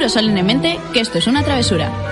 Juro solemnemente que esto es una travesura.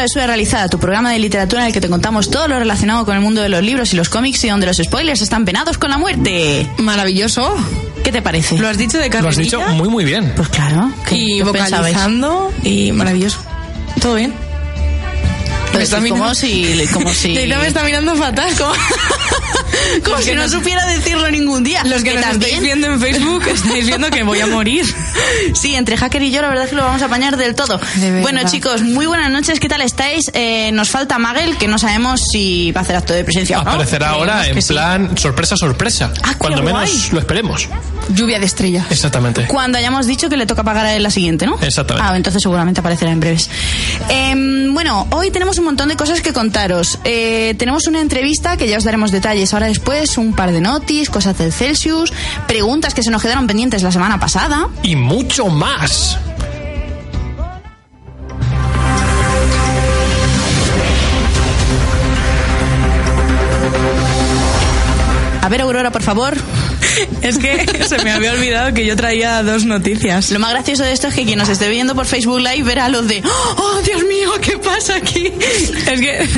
Bienvenida a Travesura Realizada, tu programa de literatura en el que te contamos todo lo relacionado con el mundo de los libros y los cómics y donde los spoilers están penados con la muerte. Maravilloso. ¿Qué te parece? Lo has dicho de Lo has carrerilla dicho muy, muy bien. Pues claro. ¿qué- y qué pensabais? vocalizando y maravilloso. ¿Todo bien? Pues Me está es como mirando- si... Como si... Me está mirando fatal. como Los si que no nos- supiera decirlo ningún día. Los que nos también- estáis viendo en Facebook estáis viendo que voy a morir. Sí, entre Hacker y yo la verdad es que lo vamos a apañar del todo. De. Bueno chicos, muy buenas noches, ¿qué tal estáis? Eh, nos falta Magel, que no sabemos si va a hacer acto de presencia o no. Aparecerá ahora en que sí. plan sorpresa, sorpresa. Ah, cuando guay. menos lo esperemos. Lluvia de estrellas. Exactamente. Cuando hayamos dicho que le toca pagar a él la siguiente, ¿no? Exactamente. Ah, entonces seguramente aparecerá en breves. Em, bueno, hoy tenemos un montón de cosas que contaros. Eh, tenemos una entrevista que ya os daremos detalles ahora después, un par de notis, cosas del Celsius, preguntas que se nos quedaron pendientes la semana pasada. Y mucho más. A ver, Aurora, por favor. Es que se me había olvidado que yo traía dos noticias. Lo más gracioso de esto es que quien nos esté viendo por Facebook Live verá los de ¡Oh, Dios mío, qué pasa aquí! Es que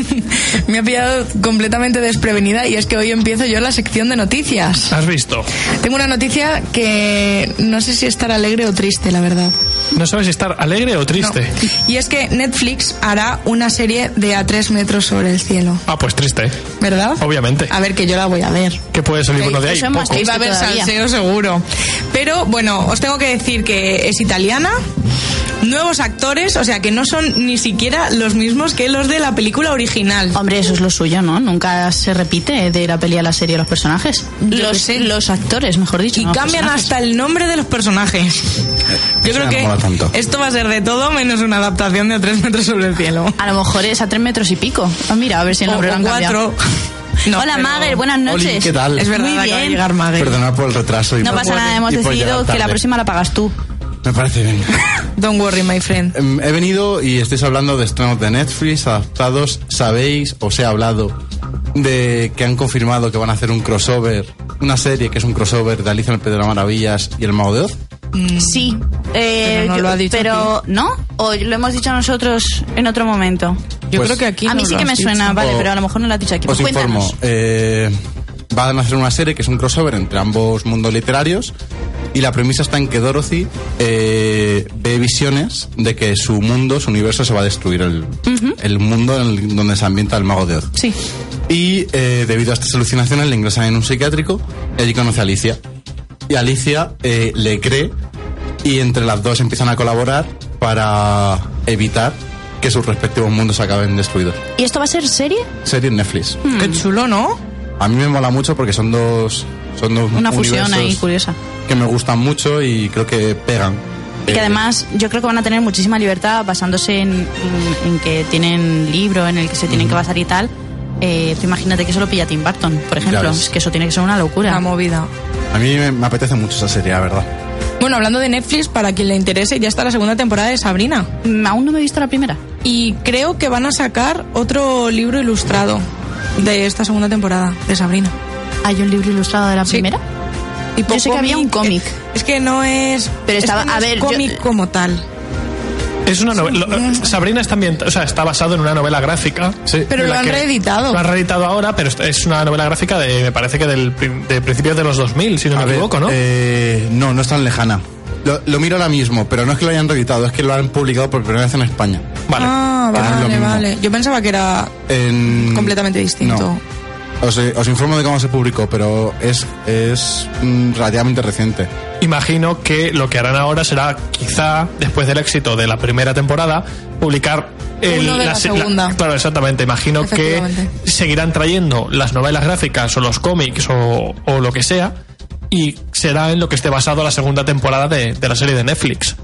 me ha pillado completamente desprevenida y es que hoy empiezo yo la sección de noticias. ¿Has visto? Tengo una noticia que no sé si estar alegre o triste, la verdad. No sabes si estar alegre o triste. No. Y es que Netflix hará una serie de A tres metros sobre el cielo, Ah, pues triste. ¿verdad? Obviamente. A ver, que yo la voy a ver. ¿Qué puede salir bueno de ahí? Triste. Va a haber salseo seguro. Pero bueno, os tengo que decir que es italiana, nuevos actores, o sea que no son ni siquiera los mismos que los de la película original. Hombre, eso es lo suyo, ¿no? Nunca se repite de la peli a la serie los personajes. Yo Los, sé. los actores, mejor dicho. Y no cambian personajes. hasta el nombre de los personajes. Yo Eso creo que tanto. esto va a ser de todo menos una adaptación de a tres metros sobre el cielo. A lo mejor es a tres metros y pico. Ah, mira, a ver si el O, nombre lo o han cambiado. cuatro. No, Hola, pero- Mager, buenas noches. Oli, ¿qué tal? Es verdad, Muy bien. llegar Mager. Perdona por el retraso. Y No por- pasa nada, hemos decidido que la próxima la pagas tú. Me parece bien. Don't worry, my friend. Em, He venido y estáis hablando de estrenos de Netflix adaptados. ¿Sabéis, os he hablado de que han confirmado que van a hacer un crossover, una serie que es un crossover de Alicia en el País de las Maravillas y El Mago de Oz? Sí. Eh, Pero no yo- lo ha dicho Pero, ¿no? ¿O lo hemos dicho nosotros en otro momento? Yo Pues- creo que aquí a mí no sí que me dicho. suena, vale, O- pero a lo mejor no lo has dicho aquí. Os Pues informo. eh, van a hacer una serie que es un crossover entre ambos mundos literarios y la premisa está en que Dorothy eh, ve visiones de que su mundo, su universo se va a destruir, el, el mundo en el- donde se ambienta el mago de Oz. Sí. Y eh, debido a estas alucinaciones le ingresan en un psiquiátrico y allí conoce a Alicia. Y Alicia eh, le cree y entre las dos empiezan a colaborar para evitar que sus respectivos mundos acaben destruidos. ¿Y esto va a ser serie? Serie en Netflix. Qué chulo, ¿no? A mí me mola mucho porque son dos, son dos Una fusión ahí curiosa. que me gustan mucho y creo que pegan. Y que Eh, además yo creo que van a tener muchísima libertad basándose en, en- en que tienen libro en el que se tienen que basar y tal. Eh, tú imagínate que eso lo pilla Tim Burton, por ejemplo. Es que eso tiene que ser una locura. La movida. A mí me, me apetece mucho esa serie, la verdad. Bueno, hablando de Netflix, para quien le interese, ya está la segunda temporada de Sabrina. Mm, Aún no me he visto la primera. Y creo que van a sacar otro libro ilustrado de esta segunda temporada de Sabrina. ¿Hay un libro ilustrado de la Sí. primera? Tipo Yo sé que había un cómic. Es que no es. Pero es estaba- que no a es ver, yo- cómic como tal. Es una novela. lo- Sabrina está o sea, está basado en una novela gráfica. Sí. Pero lo han reeditado. Lo han reeditado ahora, pero es una novela gráfica de, me parece que del, de principios de los 2000, si no A me ver, equivoco, ¿no? eh, no, no es tan lejana. Lo, lo miro ahora mismo, pero no es que lo hayan reeditado, es que lo han publicado por primera vez en España. vale. Ah, que no es vale, vale. Yo pensaba que era En- completamente distinto. No. Os, eh, os informo de cómo se publicó, pero es, es mm, relativamente reciente. Imagino que lo que harán ahora será, quizá, después del éxito de la primera temporada, publicar Uno de la se- segunda. claro, exactamente. Imagino que seguirán trayendo las novelas gráficas o los cómics o, o lo que sea, y será en lo que esté basado la segunda temporada de, de la serie de Netflix.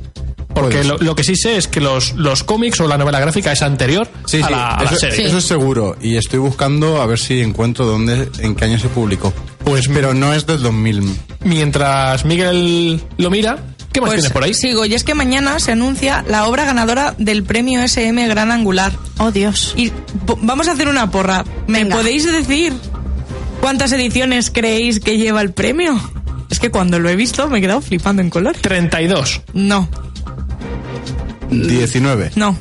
Porque Puede lo, que sí sé es que los, los cómics o la novela gráfica es anterior Sí, a sí, la, a la eso, serie. eso es seguro. Y estoy buscando a ver si encuentro dónde, en qué año se publicó. Pues Pero no es del 2000. mientras Miguel lo mira, ¿qué más Pues tienes por ahí? sigo, y es que mañana se anuncia la obra ganadora del premio SM Gran Angular. Oh, Dios. Y vamos a hacer una porra. ¿Me Venga. podéis decir cuántas ediciones creéis que lleva el premio? Es que cuando lo he visto me he quedado flipando en color. 32. No, 19. no.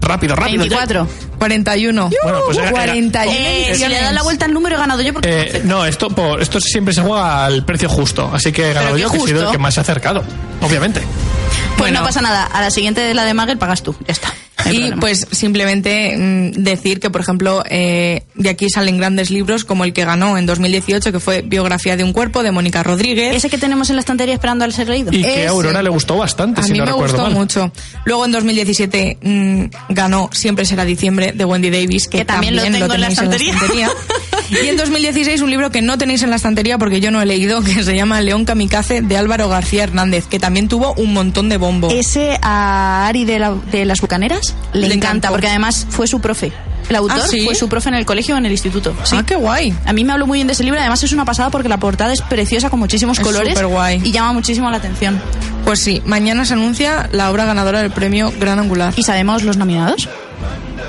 Rápido, rápido. 24. 41. Bueno, pues era- era- 41 Eh, si le das la vuelta al número he ganado yo porque... Eh, no, esto, por, esto siempre se juega al precio justo, así que he ganado qué yo, que he sido justo. el que más se ha acercado, obviamente. Pues Bueno. no pasa nada. A la siguiente de la de Magel pagas tú. Ya está. Y problema. pues simplemente mm, decir que, por ejemplo, eh, de aquí salen grandes libros como el que ganó en 2018, que fue Biografía de un cuerpo, de Mónica Rodríguez. Ese que tenemos en la estantería esperando al ser leído. Y que a Aurora le gustó bastante, A si mí no me recuerdo gustó mal. mucho. Luego en 2017 mm, ganó Siempre será diciembre de Wendy Davis, que, Que también lo tengo en la estantería. y en 2016 un libro que no tenéis en la estantería porque yo no he leído, que se llama León Kamikaze de Álvaro García Hernández, que también tuvo un montón de bombo. Ese a Ari de, la- de las Bucaneras le, Le encanta, encantó. porque además fue su profe. El autor ¿Ah, sí? fue su profe en el colegio o en el instituto. Sí. Ah, qué guay. A mí me habló muy bien de ese libro, además es una pasada porque la portada es preciosa con muchísimos Es colores superguay. y llama muchísimo la atención. Pues sí, mañana se anuncia la obra ganadora del premio Gran Angular. ¿Y sabemos los nominados?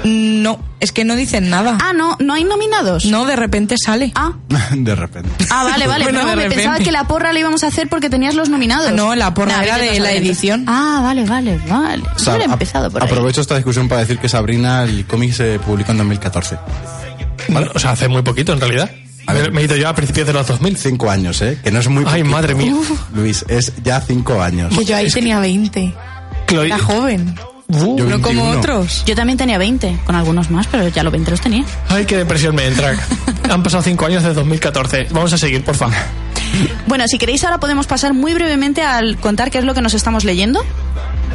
No, es que no dicen nada. Ah, no, no hay nominados. No, de repente sale. Ah, De repente. ah vale, vale. Bueno, no, de me repente. pensaba que la porra la íbamos a hacer porque tenías los nominados. No, la porra Nah, era de la edición. Ah, vale, vale, vale. O sea, empezado por ahí. aprovecho esta discusión para decir que Sabrina, el cómic se publicó en 2014. Vale, o sea, hace muy poquito en realidad. A ver. Me- he ido yo a principios de los 2000. Cinco años, ¿eh? Que no es muy Ay, poquito. madre mía. Luis, es ya cinco años. Que yo ahí tenía 20. Chloe- Era joven. Uh, Yo- No como 21. otros. Yo también tenía 20, con algunos más, pero ya los 20 los tenía. Ay, qué depresión me entra. Han pasado cinco años desde 2014. Vamos a seguir, por favor. Bueno, si queréis ahora podemos pasar muy brevemente al contar qué es lo que nos estamos leyendo.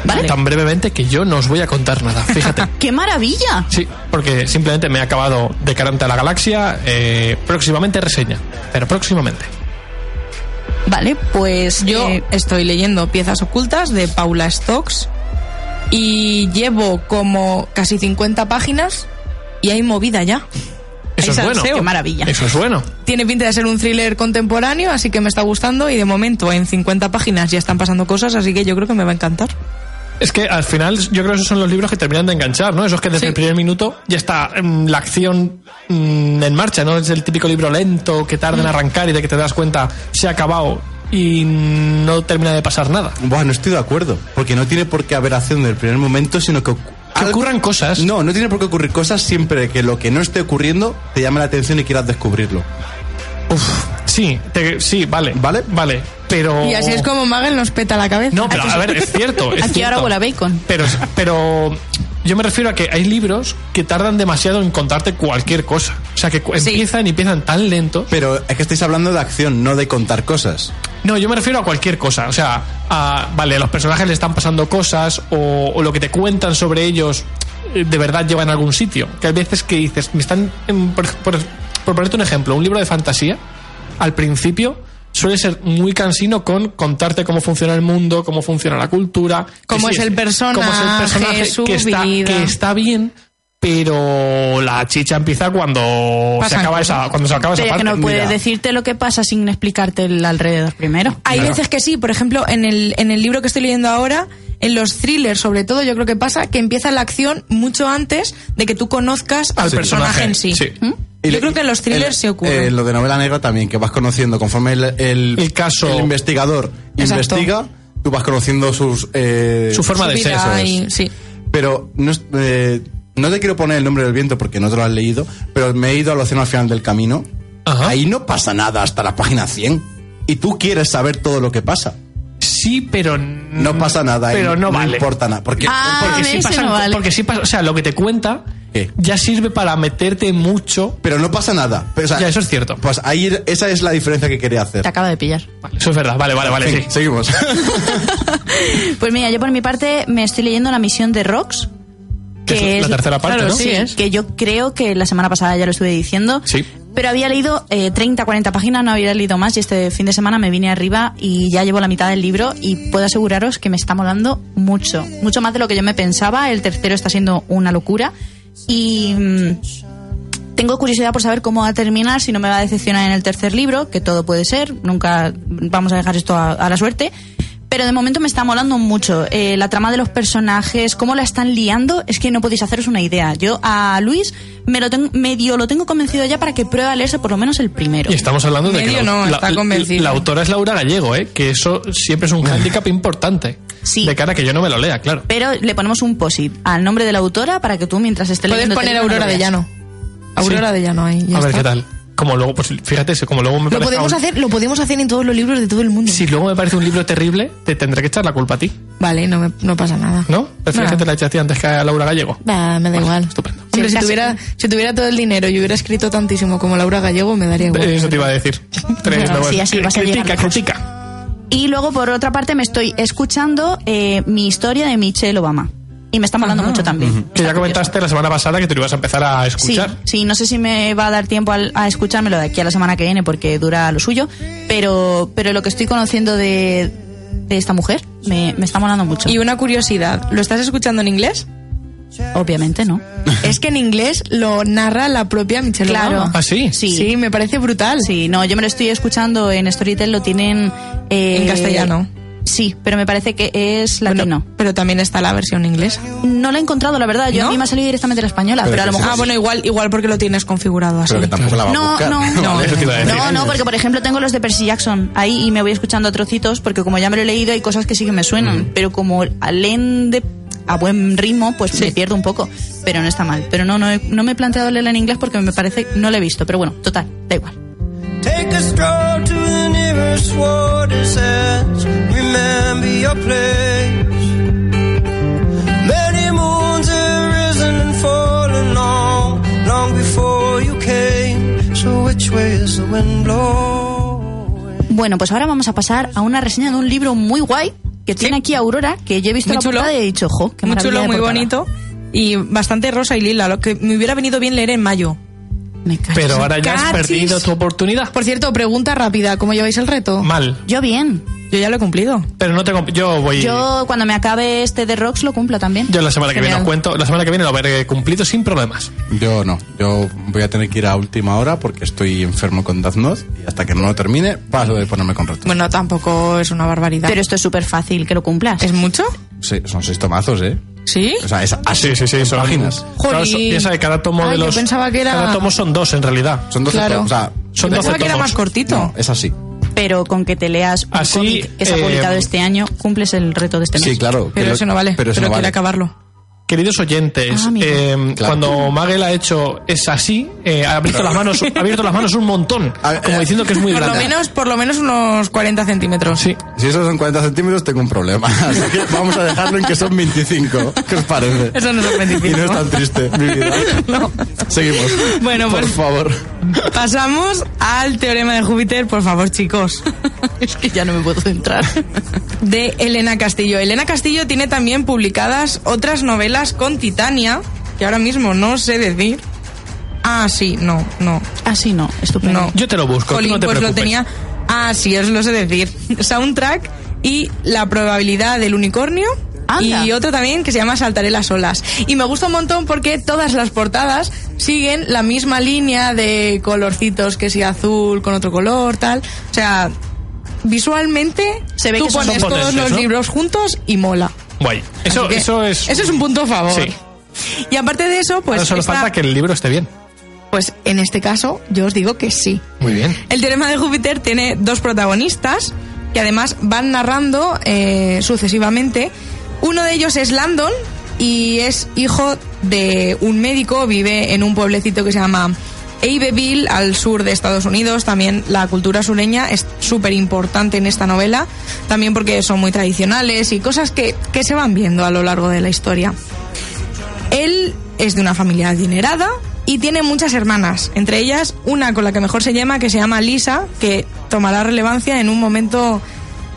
¿Vale? Tan brevemente que yo no os voy a contar nada. Fíjate. ¡Qué maravilla! Sí, porque simplemente me he acabado de Carante a la Galaxia. eh, próximamente reseña. Pero próximamente. Vale, pues Yo eh, estoy leyendo Piezas Ocultas de Paula Stokes y llevo como casi 50 páginas y hay movida ya. Eso es bueno. qué maravilla. Eso es bueno. Tiene pinta de ser un thriller contemporáneo, así que me está gustando y de momento en 50 páginas ya están pasando cosas, así que yo creo que me va a encantar. Es que al final yo creo que esos son los libros que terminan de enganchar, ¿no? Esos que desde Sí. el primer minuto ya está mm, la acción mm, en marcha, ¿no? Es el típico libro lento que tarda en arrancar y de que te das cuenta se ha acabado y no termina de pasar nada. Buah, no estoy de acuerdo. Porque no tiene por qué haber acción del primer momento, sino que... ocurran cosas. No, no tiene por qué ocurrir cosas siempre que lo que no esté ocurriendo te llame la atención y quieras descubrirlo. Uf, sí, te- sí, vale. ¿Vale? Vale, pero... Y así es como Magel nos peta la cabeza. No, pero a ver, es cierto. es Aquí cierto. ahora huele a bacon. Pero, pero yo me refiero a que hay libros que tardan demasiado en contarte cualquier cosa. O sea, que Sí. empiezan y empiezan tan lentos. Pero es que estáis hablando de acción, no de contar cosas. No, yo me refiero a cualquier cosa. O sea, a, vale, a los personajes le están pasando cosas o, o lo que te cuentan sobre ellos eh, de verdad llevan a algún sitio. Que hay veces que dices, me están. em, por, por- por ponerte un ejemplo, un libro de fantasía, al principio suele ser muy cansino con contarte cómo funciona el mundo, cómo funciona la cultura. Cómo es el cómo es el personaje, su que está, vida. que está bien. Pero la chicha empieza cuando se acaba cosas. esa, cuando se acaba esa que no puede mira. decirte lo que pasa sin explicarte el alrededor primero. Hay Claro. veces que sí, por ejemplo, en el, en el libro que estoy leyendo ahora, en los thrillers sobre todo, yo creo que pasa que empieza la acción mucho antes de que tú conozcas al, personaje, personaje, en sí. sí. ¿Mm? Y Yo le- creo que en los thrillers el- se ocurre. eh, lo de novela negra también, que vas conociendo conforme el, el, El caso. el investigador Exacto. investiga, tú vas conociendo sus... eh, Su forma de Su ser. vida eso y- sí. Pero no, eh, no te quiero poner el nombre del viento porque no te lo has leído, pero me he ido al océano al final del camino. Ajá. Ahí no pasa nada hasta la página 100. Y tú quieres saber todo lo que pasa. Sí, pero No pasa nada. ahí Pero no, vale. importa nada. Porque Ah, porque sí pasan, no vale. porque sí pasa, o sea, lo que te cuenta ¿Qué? ya sirve para meterte mucho. Pero no pasa nada. Pero, o sea, Ya, eso es cierto. Pues ahí esa es la diferencia que quería hacer. Te acaba de pillar. Vale, eso es verdad. Vale, vale, vale. Fin, sí. Seguimos. Pues mira, yo por mi parte me estoy leyendo la misión de Rox. Que es la tercera parte, claro, ¿no? sí, Sí, es. Que yo creo que la semana pasada ya lo estuve diciendo. Sí. Pero había leído eh, 30, 40 páginas, no había leído más y este fin de semana me vine arriba y ya llevo la mitad del libro y puedo aseguraros que me está molando mucho, mucho más de lo que yo me pensaba. El tercero está siendo una locura y mm, tengo curiosidad por saber cómo va a terminar, si no me va a decepcionar en el tercer libro, que todo puede ser, nunca vamos a dejar esto a, a la suerte. Pero de momento me está molando mucho. Eh, la trama de los personajes, cómo la están liando, es que no podéis haceros una idea. Yo a Luis me lo tengo, medio lo tengo convencido ya para que pruebe a leerse por lo menos el primero. Y estamos hablando de que la, no, está la- convencido. la autora es Laura Gallego, ¿eh? que eso siempre es un hándicap importante. Sí. De cara a que yo no me lo lea, claro. Pero le ponemos un posit al nombre de la autora para que tú mientras estés Puedes leyendo... poner Aurora de Llano. Aurora de Llano ahí. ya a ver está. qué tal. Como luego, pues fíjate, si como luego me Lo podemos un- hacer, lo podemos hacer en todos los libros de todo el mundo. Si luego me parece un libro terrible, te tendré que echar la culpa a ti, Vale, no, me- no pasa nada. ¿no? Prefieres No. que te la eche a ti antes que a Laura Gallego. Bah, me da igual. estupendo. Hombre, Sí, si casi. tuviera, si tuviera todo el dinero y hubiera escrito tantísimo como Laura Gallego, me daría igual. Eso te iba a decir. Tres, Bueno, luego- sí, así vas a critica, critica. Y luego, por otra parte, me estoy escuchando eh, mi historia de Michelle Obama. Y me está molando mucho también. Que ya curioso. comentaste la semana pasada que te lo ibas a empezar a Sí, escuchar. sí, no sé si me va a dar tiempo al- a, escuchármelo de aquí a la semana que viene porque dura lo suyo, pero, pero lo que estoy conociendo de, de esta mujer me, me está molando mucho. Y una curiosidad, ¿lo estás escuchando en inglés? Obviamente no. es que en inglés lo narra la propia Michelle Claro. Obama. ¿Ah, sí? Sí. Sí, me parece brutal. Sí, no, yo me lo estoy escuchando en Storytel, lo tienen... eh, En castellano. Sí, pero me parece que es latino. Bueno, pero también está la versión inglesa. No lo he encontrado, la verdad. Yo ¿No? a mí me ha salido directamente la española, Pero pero, a lo mejor... Ah, bueno, igual, igual porque lo tienes configurado así. Pero que tampoco la va a No, buscar. no, No, a. No, no, porque por ejemplo tengo los de Percy Jackson ahí y me voy escuchando a trocitos porque como ya me lo he leído hay cosas que sí que me suenan, pero como leen de a buen ritmo, pues me pierdo un poco, pero no está mal. Pero no, no, he- no me he planteado leerla en inglés porque me parece, no lo he visto, pero bueno, total, da igual. Take a stroll to the nearest water's edge. Remember your place. Many moons have risen and fallen long, long before you came. So which way is the wind blowing? Bueno, pues ahora vamos a pasar a una reseña de un libro muy guay que tiene aquí Aurora, que yo he visto Muy la chulo. portada y he dicho, jo, qué muy chulo, muy portada". bonito. Y bastante rosa y lila, lo que me hubiera venido bien leer en mayo. Me. Pero ahora ya has Cachis. perdido tu oportunidad. Por cierto, pregunta rápida, ¿cómo lleváis el reto? Mal. Yo bien. Yo ya lo he cumplido. Pero no tengo. Yo voy. Yo, Yo cuando me acabe este de Rocks lo cumplo también. la semana que viene os cuento. La semana que viene lo habré cumplido sin problemas. Yo no. Yo voy a tener que ir a última hora porque estoy enfermo con Note y hasta que no lo termine paso de ponerme con reto. Bueno, tampoco es una barbaridad. Pero esto es súper fácil que lo cumplas. ¿Es mucho? Sí, son seis tomazos, ¿eh? ¿Sí? O sea, es así. Sí, sí, sí. Son, páginas. Claro, son- piensa que cada tomo Ay, de yo los. pensaba que era- Cada tomo son dos en realidad. Son 12 Claro. tomos. O sea, Son Yo 12 pensaba que era tomos. más cortito. no, es así. pero con que te leas un Así, cómic que se ha eh, publicado este año, cumples el reto de este mes. Sí, claro. Pero lo- eso no vale. Pero Pero, eso no quiere vale. acabarlo. Queridos oyentes, Ah, eh, Claro. cuando Magel ha hecho es así, eh, ha abierto las manos, ha abierto las manos un montón, como eh, diciendo que es muy Por lo grande. menos, por lo menos unos 40 centímetros. Sí. Si esos son 40 centímetros, tengo un problema. Así que vamos a dejarlo en que son 25. ¿Qué os parece? Eso no es Y 25. no es tan triste, mi vida. No. Seguimos. Bueno, Por pues- favor. Pasamos al teorema de Júpiter, por favor, chicos. es que ya no me puedo centrar. De Elena Castillo. Elena Castillo tiene también publicadas otras novelas con Titania, que ahora mismo no sé decir. Ah, sí, no, no, Así no, estupendo. no. Yo te lo busco, tú Jolín, no te pues lo tenía. Ah, sí, os lo sé decir. Soundtrack y la probabilidad del unicornio. Anda. Y otro también que se llama Saltaré las olas. Y me gusta un montón porque todas las portadas siguen la misma línea de colorcitos, que si azul con otro color, tal. O sea, visualmente Se ve tú que son pones todos potentes, los ¿no? libros juntos y mola. Guay. Eso, que eso es. Eso es un punto a favor. Sí. Y aparte de eso, pues. Ahora solo está- falta que el libro esté bien. Pues en este caso, yo os digo que sí. Muy bien. El teorema de Júpiter tiene dos protagonistas. que además van narrando eh, sucesivamente. Uno de ellos es Landon y es hijo de un médico, vive en un pueblecito que se llama Abbeville, al sur de Estados Unidos. También la cultura sureña es súper importante en esta novela, también porque son muy tradicionales y cosas que, que se van viendo a lo largo de la historia. Él es de una familia adinerada y tiene muchas hermanas, entre ellas una con la que mejor se llama, que se llama Lisa, que tomará relevancia en un momento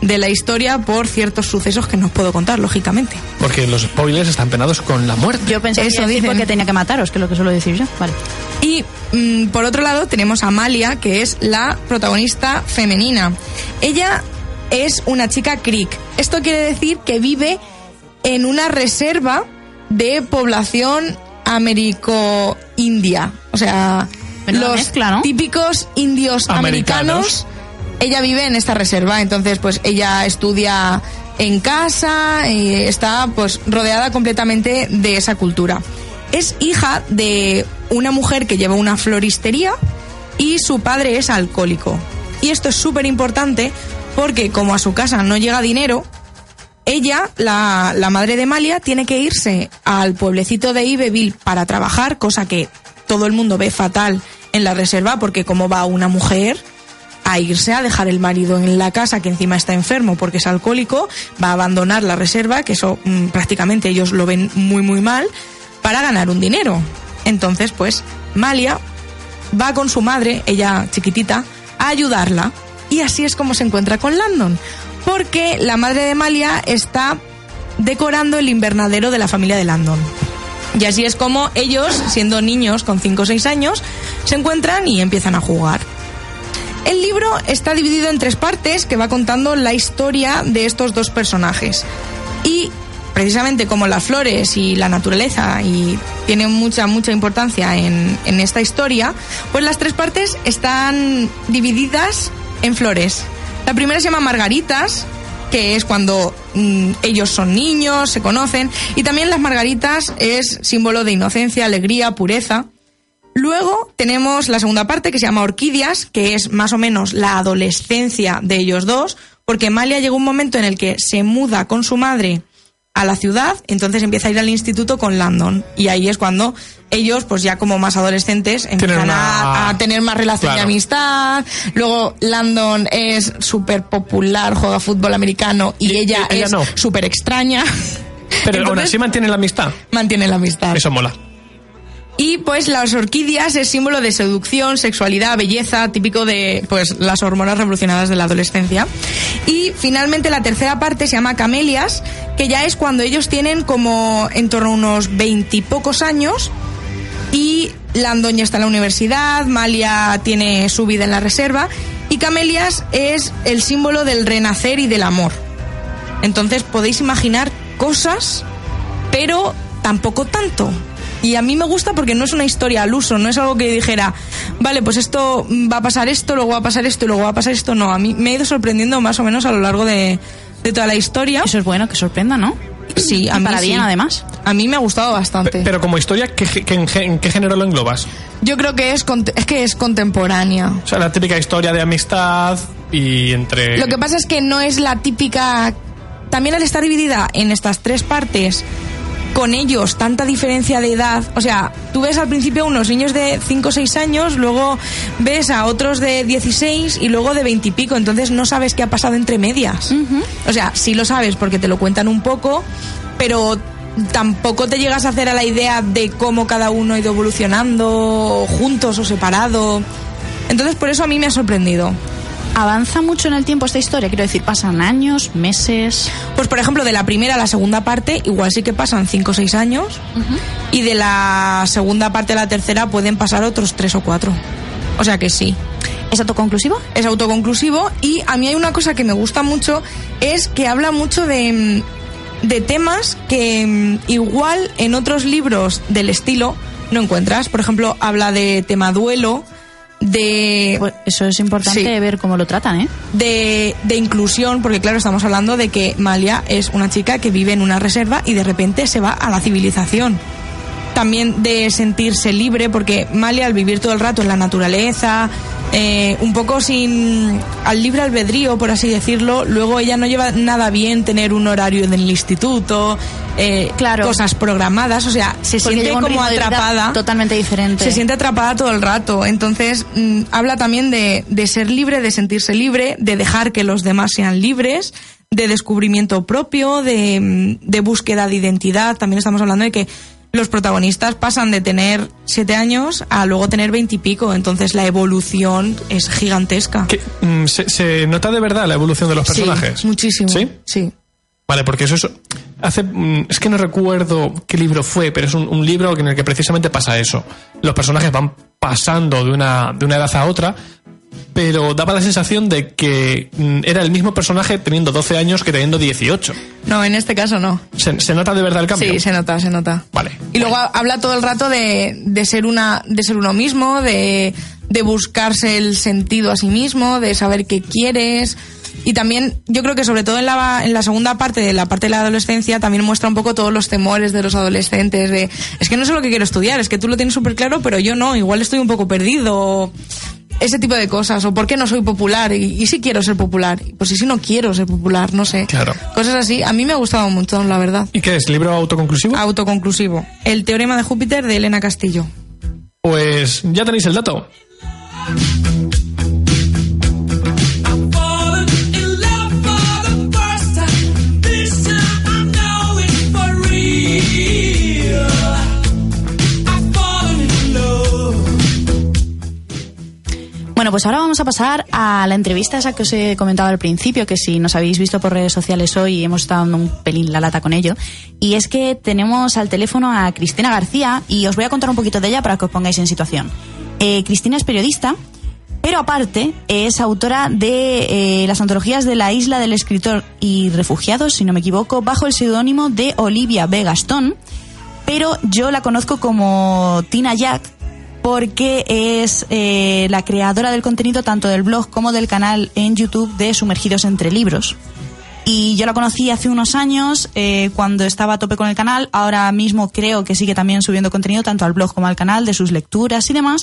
de la historia por ciertos sucesos que no os puedo contar, lógicamente. Porque los spoilers están penados con la muerte. Yo pensé Eso que dicen. porque tenía que mataros, que es lo que suelo decir yo. Vale. Y mm, por otro lado tenemos a Amalia, que es la protagonista femenina. Ella es una chica Creek. Esto quiere decir que vive en una reserva de población américo-india. O sea, los mezcla, ¿no? típicos indios Americanos. americanos. Ella vive en esta reserva, entonces pues ella estudia en casa y está pues rodeada completamente de esa cultura. Es hija de una mujer que lleva una floristería y su padre es alcohólico. Y esto es súper importante porque como a su casa no llega dinero, ella, la, madre de Malia, tiene que irse al pueblecito de Iberville para trabajar, cosa que todo el mundo ve fatal en la reserva, porque como va una mujer a irse a dejar el marido en la casa, que encima está enfermo porque es alcohólico, va a abandonar la reserva, que eso mm, prácticamente ellos lo ven muy muy mal, para ganar un dinero. Entonces, pues, Malia va con su madre, ella chiquitita, a ayudarla. Y así es como se encuentra con Landon. Porque la madre de Malia está decorando el invernadero de la familia de Landon. Y así es como ellos, siendo niños con 5 o 6 años, se encuentran y empiezan a jugar. El libro está dividido en tres partes que va contando la historia de estos dos personajes. Y precisamente como las flores y la naturaleza y tienen mucha, mucha importancia en, en esta historia, pues las tres partes están divididas en flores. La primera se llama Margaritas, que es cuando mm, ellos son niños, se conocen, y también las margaritas es símbolo de inocencia, alegría, pureza. Luego tenemos la segunda parte que se llama Orquídeas, que es más o menos la adolescencia de ellos dos, porque Malia llega un momento en el que se muda con su madre a la ciudad, entonces empieza a ir al instituto con Landon. Y ahí es cuando ellos, pues ya como más adolescentes, empiezan una- a, a tener más relación de Claro. amistad. Luego Landon es súper popular, juega fútbol americano y, Y- ella, es no. súper extraña. Pero aún Entonces, así mantienen la amistad. mantiene la amistad. Eso mola. Y pues las orquídeas es símbolo de seducción, sexualidad, belleza, típico de pues las hormonas revolucionadas de la adolescencia. Y finalmente la tercera parte se llama camelias, que ya es cuando ellos tienen como en torno a unos veintipocos años y Landon ya está en la universidad, Malia tiene su vida en la reserva y camelias es el símbolo del renacer y del amor. Entonces podéis imaginar cosas, pero tampoco tanto. Y a mí me gusta porque no es una historia al uso, no es algo que dijera, vale, pues esto va a pasar esto, luego va a pasar esto y luego va a pasar esto. No, a mí me ha ido sorprendiendo más o menos a lo largo de, de toda la historia. Eso es bueno, que sorprenda, ¿no? Sí, a Y mí para sí. bien, además. A mí me ha gustado bastante. Pe- Pero como historia, ¿qué, qué- en, qué- en qué género lo englobas? Yo creo que es, es que es contemporánea. O sea, la típica historia de amistad y entre... Lo que pasa es que no es la típica. También al estar dividida en estas tres partes, con ellos tanta diferencia de edad. O sea, tú ves al principio unos niños de 5 o 6 años, luego ves a otros de 16 y luego de 20 y pico. Entonces no sabes qué ha pasado entre medias. O sea, sí lo sabes porque te lo cuentan un poco, pero tampoco te llegas a hacer a la idea de cómo cada uno ha ido evolucionando, juntos o separado. Entonces por eso a mí me ha sorprendido. Avanza mucho en el tiempo esta historia, quiero decir, pasan años, meses. Pues por ejemplo, de la primera a la segunda parte, igual sí que pasan 5 o 6 años. Y de la segunda parte a la tercera pueden pasar otros 3 o 4. O sea que sí. ¿Es autoconclusivo? Es autoconclusivo. Y a mí hay una cosa que me gusta mucho, es que habla mucho de, de temas que mm, igual en otros libros del estilo no encuentras. Por ejemplo, habla de tema duelo, de Pues eso es importante Sí. ver cómo lo tratan, ¿eh? de, de inclusión, porque claro, estamos hablando de que Malia es una chica que vive en una reserva y de repente se va a la civilización. También de sentirse libre, porque Malia al vivir todo el rato en la naturaleza, eh, un poco sin al libre albedrío, por así decirlo. Luego ella no lleva nada bien tener un horario en el instituto, eh, Claro. cosas programadas, o sea, se siente como atrapada. Totalmente diferente. Se siente atrapada todo el rato. Entonces, mm, habla también de, de ser libre, de sentirse libre, de dejar que los demás sean libres, de descubrimiento propio, de, mm, de búsqueda de identidad. También estamos hablando de que los protagonistas pasan de tener siete años a luego tener veintipico. Entonces, la evolución es gigantesca. Mm, se, se nota de verdad la evolución de los personajes? Sí, muchísimo. ¿Sí? Sí. Vale, porque eso es. Hace, mm, es que no recuerdo qué libro fue, pero es un, un libro en el que precisamente pasa eso. Los personajes van pasando de una, de una edad a otra, pero daba la sensación de que mm, era el mismo personaje teniendo 12 años que teniendo 18. No, en este caso no. ¿Se, se nota de verdad el cambio? Sí, se nota, se nota. Vale. Y luego habla todo el rato de, de ser una, de ser uno mismo, de, de buscarse el sentido a sí mismo, de saber qué quieres. Y también, yo creo que sobre todo en la, en la segunda parte, de la parte de la adolescencia, también muestra un poco todos los temores de los adolescentes, de, es que no sé lo que quiero estudiar, es que tú lo tienes súper claro, pero yo no, igual estoy un poco perdido, ese tipo de cosas, o por qué no soy popular, y, y si quiero ser popular, pues y si no quiero ser popular, no sé. Claro. Cosas así, a mí me ha gustado un montón, la verdad. ¿Y qué es? ¿Libro autoconclusivo? Autoconclusivo. El teorema de Júpiter de Elena Castillo. Pues ya tenéis el dato. Bueno, pues ahora vamos a pasar a la entrevista esa que os he comentado al principio, que si nos habéis visto por redes sociales hoy hemos estado dando un pelín la lata con ello. Y es que tenemos al teléfono a Cristina García y os voy a contar un poquito de ella para que os pongáis en situación. Eh, Cristina es periodista, pero aparte es autora de eh, las antologías de la isla del escritor y refugiados, si no me equivoco, bajo el seudónimo de Olivia B. Gastón. Pero yo la conozco como Tina Jack porque es eh, la creadora del contenido tanto del blog como del canal en YouTube de Sumergidos entre Libros. Y yo la conocí hace unos años eh, cuando estaba a tope con el canal. Ahora mismo creo que sigue también subiendo contenido tanto al blog como al canal de sus lecturas y demás.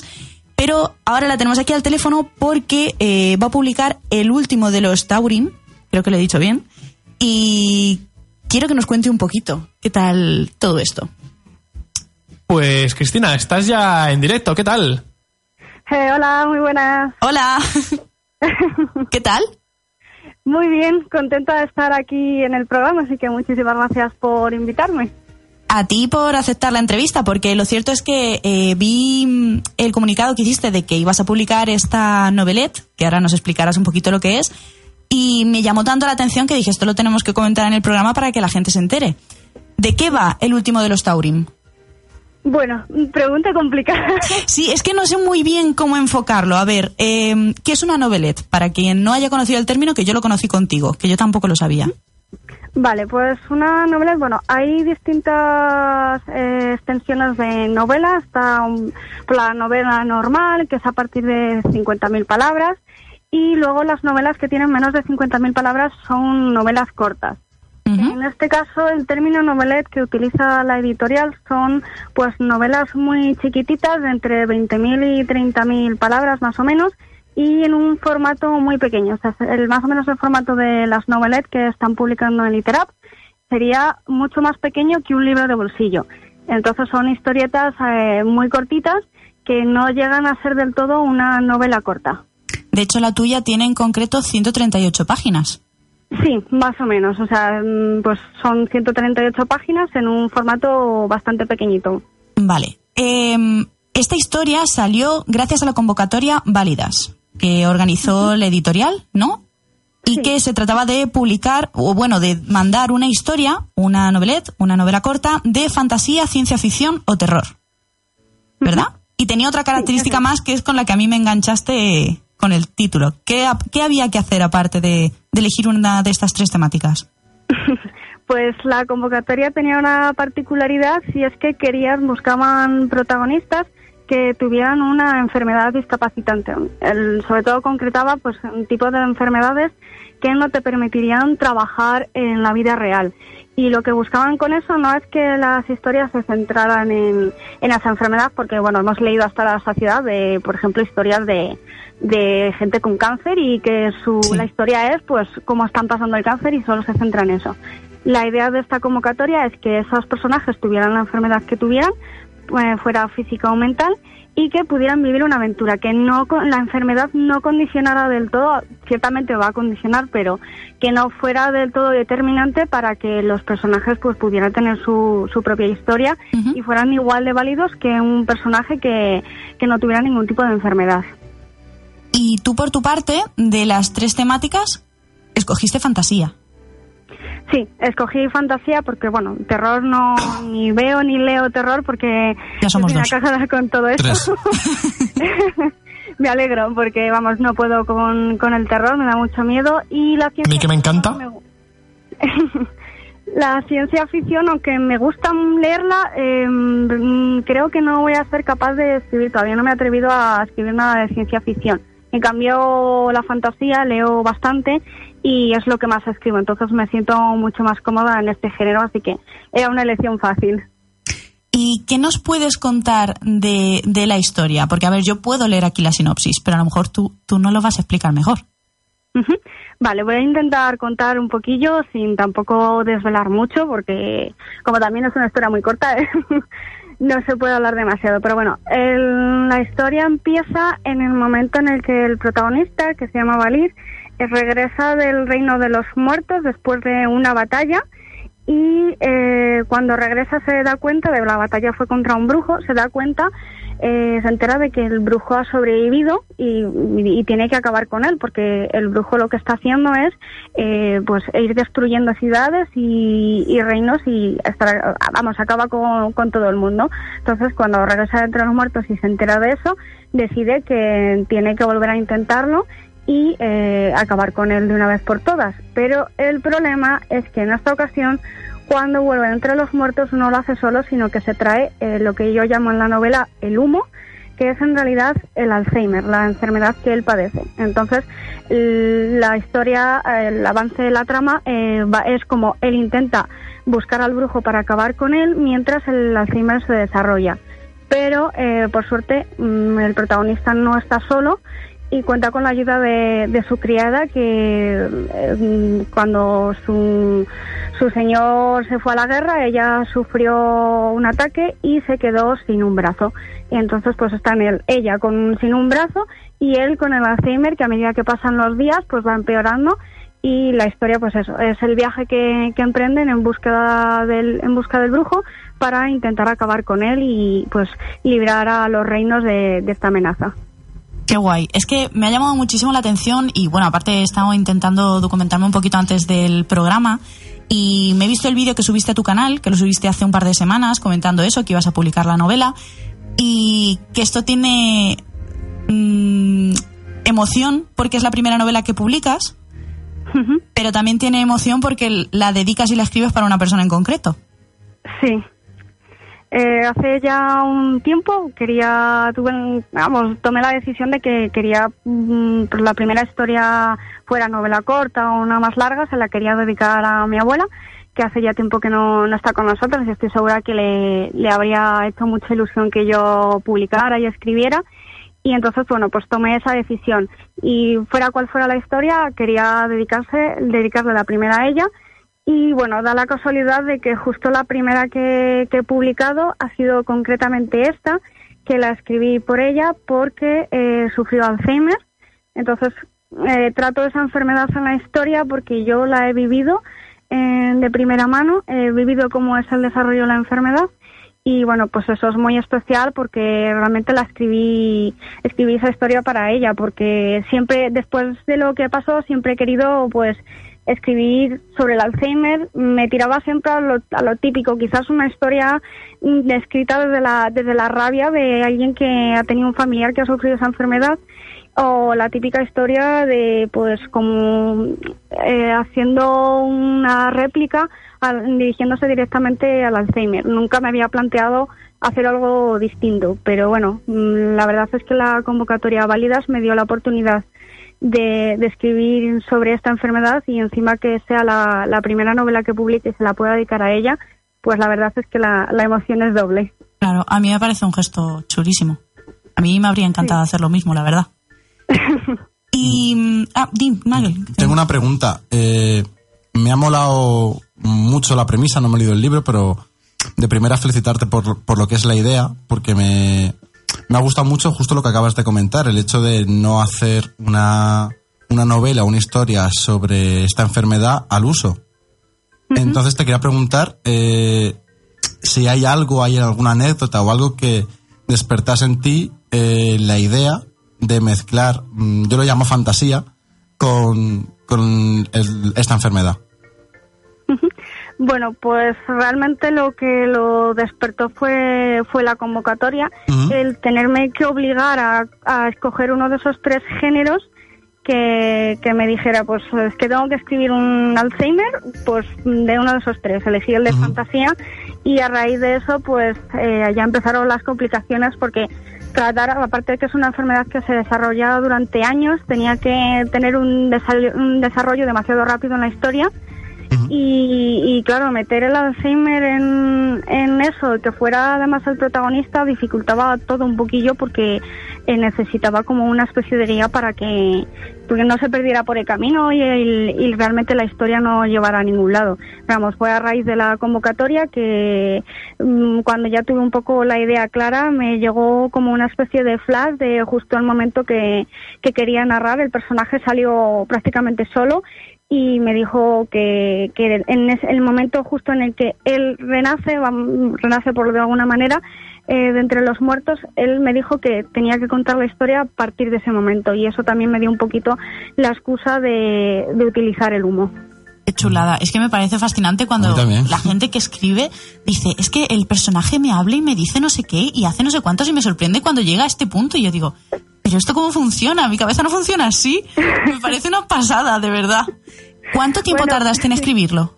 Pero ahora la tenemos aquí al teléfono porque eh, va a publicar el último de los Taurin, creo que lo he dicho bien, y quiero que nos cuente un poquito qué tal todo esto. Pues Cristina, estás ya en directo, ¿qué tal? Eh, hola, muy buenas. Hola, ¿qué tal? Muy bien, contenta de estar aquí en el programa, así que muchísimas gracias por invitarme. A ti por aceptar la entrevista, porque lo cierto es que eh, vi mm, el comunicado que hiciste de que ibas a publicar esta novelette, que ahora nos explicarás un poquito lo que es, y me llamó tanto la atención que dije, esto lo tenemos que comentar en el programa para que la gente se entere. ¿De qué va el último de los Taurim? Bueno, pregunta complicada. Sí, es que no sé muy bien cómo enfocarlo. A ver, eh, ¿qué es una novelette? Para quien no haya conocido el término, que yo lo conocí contigo, que yo tampoco lo sabía. Vale, pues una novela, bueno, hay distintas eh, extensiones de novela. Está um, la novela normal, que es a partir de 50.000 palabras, y luego las novelas que tienen menos de 50.000 palabras son novelas cortas. En este caso, el término novelette que utiliza la editorial son pues novelas muy chiquititas, de entre 20.000 y 30.000 palabras más o menos, y en un formato muy pequeño. O sea, el, más o menos el formato de las novelettes que están publicando en Literap sería mucho más pequeño que un libro de bolsillo. Entonces son historietas eh, muy cortitas que no llegan a ser del todo una novela corta. De hecho, la tuya tiene en concreto 138 páginas. Sí, más o menos. O sea, mm, pues son 138 páginas en un formato bastante pequeñito. Vale. Eh, esta historia salió gracias a la convocatoria Válidas, que organizó la editorial, ¿no? Y Sí. que se trataba de publicar, o bueno, de mandar una historia, una novelette, una novela corta, de fantasía, ciencia ficción o terror. ¿Verdad? Y tenía otra característica más que es con la que a mí me enganchaste con el título. ¿Qué, ha- qué había que hacer aparte de, de elegir una de estas tres temáticas? Pues la convocatoria tenía una particularidad y es que querían, buscaban protagonistas que tuvieran una enfermedad discapacitante. El- sobre todo concretaba pues un tipo de enfermedades que no te permitirían trabajar en la vida real. Y lo que buscaban con eso no es que las historias se centraran en, en esa enfermedad, porque bueno, hemos leído hasta la saciedad de, por ejemplo, historias de, de gente con cáncer y que su, Sí. la historia es pues cómo están pasando el cáncer y solo se centra en eso. La idea de esta convocatoria es que esos personajes tuvieran la enfermedad que tuvieran, eh, fuera física o mental, y que pudieran vivir una aventura, que no con- la enfermedad no condicionara del todo, ciertamente va a condicionar, pero que no fuera del todo determinante para que los personajes pues pudieran tener su, su propia historia y fueran igual de válidos que un personaje que, que no tuviera ningún tipo de enfermedad. Y tú, por tu parte, de las tres temáticas, escogiste fantasía. Sí, escogí fantasía porque, bueno, terror no ni veo ni leo terror porque Ya somos estoy dos. con todo esto. me alegro porque, vamos, no puedo con, con el terror, me da mucho miedo y la A ciencia mí que me encanta. me la ciencia ficción, aunque me gusta leerla, eh, creo que no voy a ser capaz de escribir. Todavía no me he atrevido a escribir nada de ciencia ficción. En cambio, la fantasía leo bastante y es lo que más escribo. Entonces me siento mucho más cómoda en este género, así que era una elección fácil. ¿Y qué nos puedes contar de, de la historia? Porque, a ver, yo puedo leer aquí la sinopsis, pero a lo mejor tú, tú no lo vas a explicar mejor. Vale, voy a intentar contar un poquillo sin tampoco desvelar mucho, porque como también es una historia muy corta, ¿eh? no se puede hablar demasiado. Pero bueno, el- la historia empieza en el momento en el que el protagonista, que se llama Valir, regresa del reino de los muertos después de una batalla y eh, cuando regresa se da cuenta de la batalla fue contra un brujo, se da cuenta, eh, se entera de que el brujo ha sobrevivido y tiene que acabar con él porque el brujo lo que está haciendo es eh, pues ir destruyendo ciudades y, y reinos y estar, vamos acaba con, con todo el mundo. Entonces cuando regresa de entre los muertos y se entera de eso decide que tiene que volver a intentarlo y eh, acabar con él de una vez por todas. Pero el problema es que en esta ocasión, cuando vuelve entre los muertos, no lo hace solo, sino que se trae eh, lo que yo llamo en la novela el humo, que es en realidad el Alzheimer, la enfermedad que él padece. Entonces, la historia, eh, el avance de la trama eh, va- es como él intenta buscar al brujo para acabar con él, mientras el Alzheimer se desarrolla. Pero, eh, por suerte, mm, el protagonista no está solo y cuenta con la ayuda de, su criada que eh, cuando su, su señor se fue a la guerra ella sufrió un ataque y se quedó sin un brazo. Y entonces pues está en él ella con sin un brazo y él con el Alzheimer que a medida que pasan los días pues va empeorando. Y la historia pues eso es el viaje que, que emprenden en búsqueda del en busca del brujo para intentar acabar con él y pues librar a los reinos de- de esta amenaza Qué guay. Es que me ha llamado muchísimo la atención y bueno, aparte he estado intentando documentarme un poquito antes del programa y me he visto el vídeo que subiste a tu canal, que lo subiste hace un par de semanas comentando eso, que ibas a publicar la novela y que esto tiene mm, emoción porque es la primera novela que publicas, pero también tiene emoción porque la dedicas y la escribes para una persona en concreto. Sí. Eh, hace ya un tiempo quería, tuve, vamos, tomé la decisión de que quería, mm, pues la primera historia fuera novela corta o una más larga, se la quería dedicar a mi abuela, que hace ya tiempo que no, no está con nosotros y estoy segura que le, le habría hecho mucha ilusión que yo publicara y escribiera. Y entonces, bueno, pues tomé esa decisión. Y fuera cual fuera la historia, quería dedicarse, dedicarle la primera a ella. Y bueno, da la casualidad de que justo la primera que, que he publicado ha sido concretamente esta, que la escribí por ella porque eh, sufrió Alzheimer. Entonces, eh, trato esa enfermedad en la historia porque yo la he vivido eh, de primera mano, he vivido cómo es el desarrollo de la enfermedad y bueno, pues eso es muy especial porque realmente la escribí, escribí esa historia para ella porque siempre, después de lo que pasó, siempre he querido pues escribir sobre el Alzheimer, me tiraba siempre a lo, a lo típico, quizás una historia mm, escrita desde la, desde la rabia de alguien que ha tenido un familiar que ha sufrido esa enfermedad o la típica historia de pues como eh, haciendo una réplica dirigiéndose directamente al Alzheimer. Nunca me había planteado hacer algo distinto. Pero bueno, mm, la verdad es que la convocatoria Válidas me dio la oportunidad de, de escribir sobre esta enfermedad y encima que sea la, la primera novela que publique y se la pueda dedicar a ella, pues la verdad es que la, la emoción es doble. Claro, a mí me parece un gesto chulísimo. A mí me habría encantado hacer lo mismo, la verdad. y. mm, Ah, Dim, Magel. Tengo una pregunta. Eh, me ha molado mucho la premisa, no me he leído el libro, pero de primera felicitarte por, por lo que es la idea, porque me, me ha gustado mucho justo lo que acabas de comentar, el hecho de no hacer una, una novela, una historia sobre esta enfermedad al uso. Entonces te quería preguntar eh, si hay algo, hay alguna anécdota o algo que despertase en ti eh, la idea de mezclar, mm, yo lo llamo fantasía, con, con el- esta enfermedad. Bueno, pues realmente lo que lo despertó fue, fue la convocatoria, el tenerme que obligar a, a escoger uno de esos tres géneros que, que me dijera, pues es que tengo que escribir un Alzheimer, pues de uno de esos tres, elegí el de fantasía. Y a raíz de eso pues eh, ya empezaron las complicaciones porque tratar, aparte de que es una enfermedad que se desarrolla durante años, tenía que tener un desarrollo demasiado rápido en la historia y, y, claro, meter el Alzheimer en, en eso, que fuera además el protagonista, dificultaba todo un poquillo porque eh, necesitaba como una especie de guía para que porque no se perdiera por el camino y, realmente la historia no llevara a ningún lado. Vamos, fue a raíz de la convocatoria que mm, cuando ya tuve un poco la idea clara me llegó como una especie de flash de justo el momento que, que quería narrar. El personaje salió prácticamente solo y me dijo que, que en ese- el momento justo en el que él renace, renace por de alguna manera, eh, de entre los muertos, él me dijo que tenía que contar la historia a partir de ese momento y eso también me dio un poquito la excusa de, de utilizar el humo. Qué chulada. Es que me parece fascinante cuando la gente que escribe dice, es que el personaje me habla y me dice no sé qué y hace no sé cuántos y me sorprende cuando llega a este punto y yo digo, pero esto cómo funciona? Mi cabeza no funciona así. Me parece una pasada, de verdad. ¿Cuánto tiempo Bueno, tardaste en escribirlo?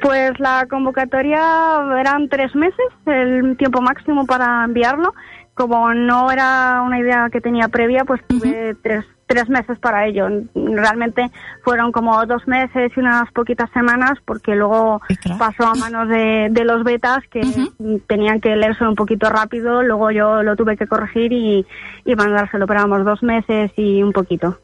Pues la convocatoria eran tres meses, el tiempo máximo para enviarlo. Como no era una idea que tenía previa, pues tuve tres, tres meses para ello. Realmente fueron como dos meses y unas poquitas semanas, porque luego pasó a manos de, de los betas que tenían que leerse un poquito rápido. Luego yo lo tuve que corregir y, y mandárselo. Pero vamos, dos meses y un poquito.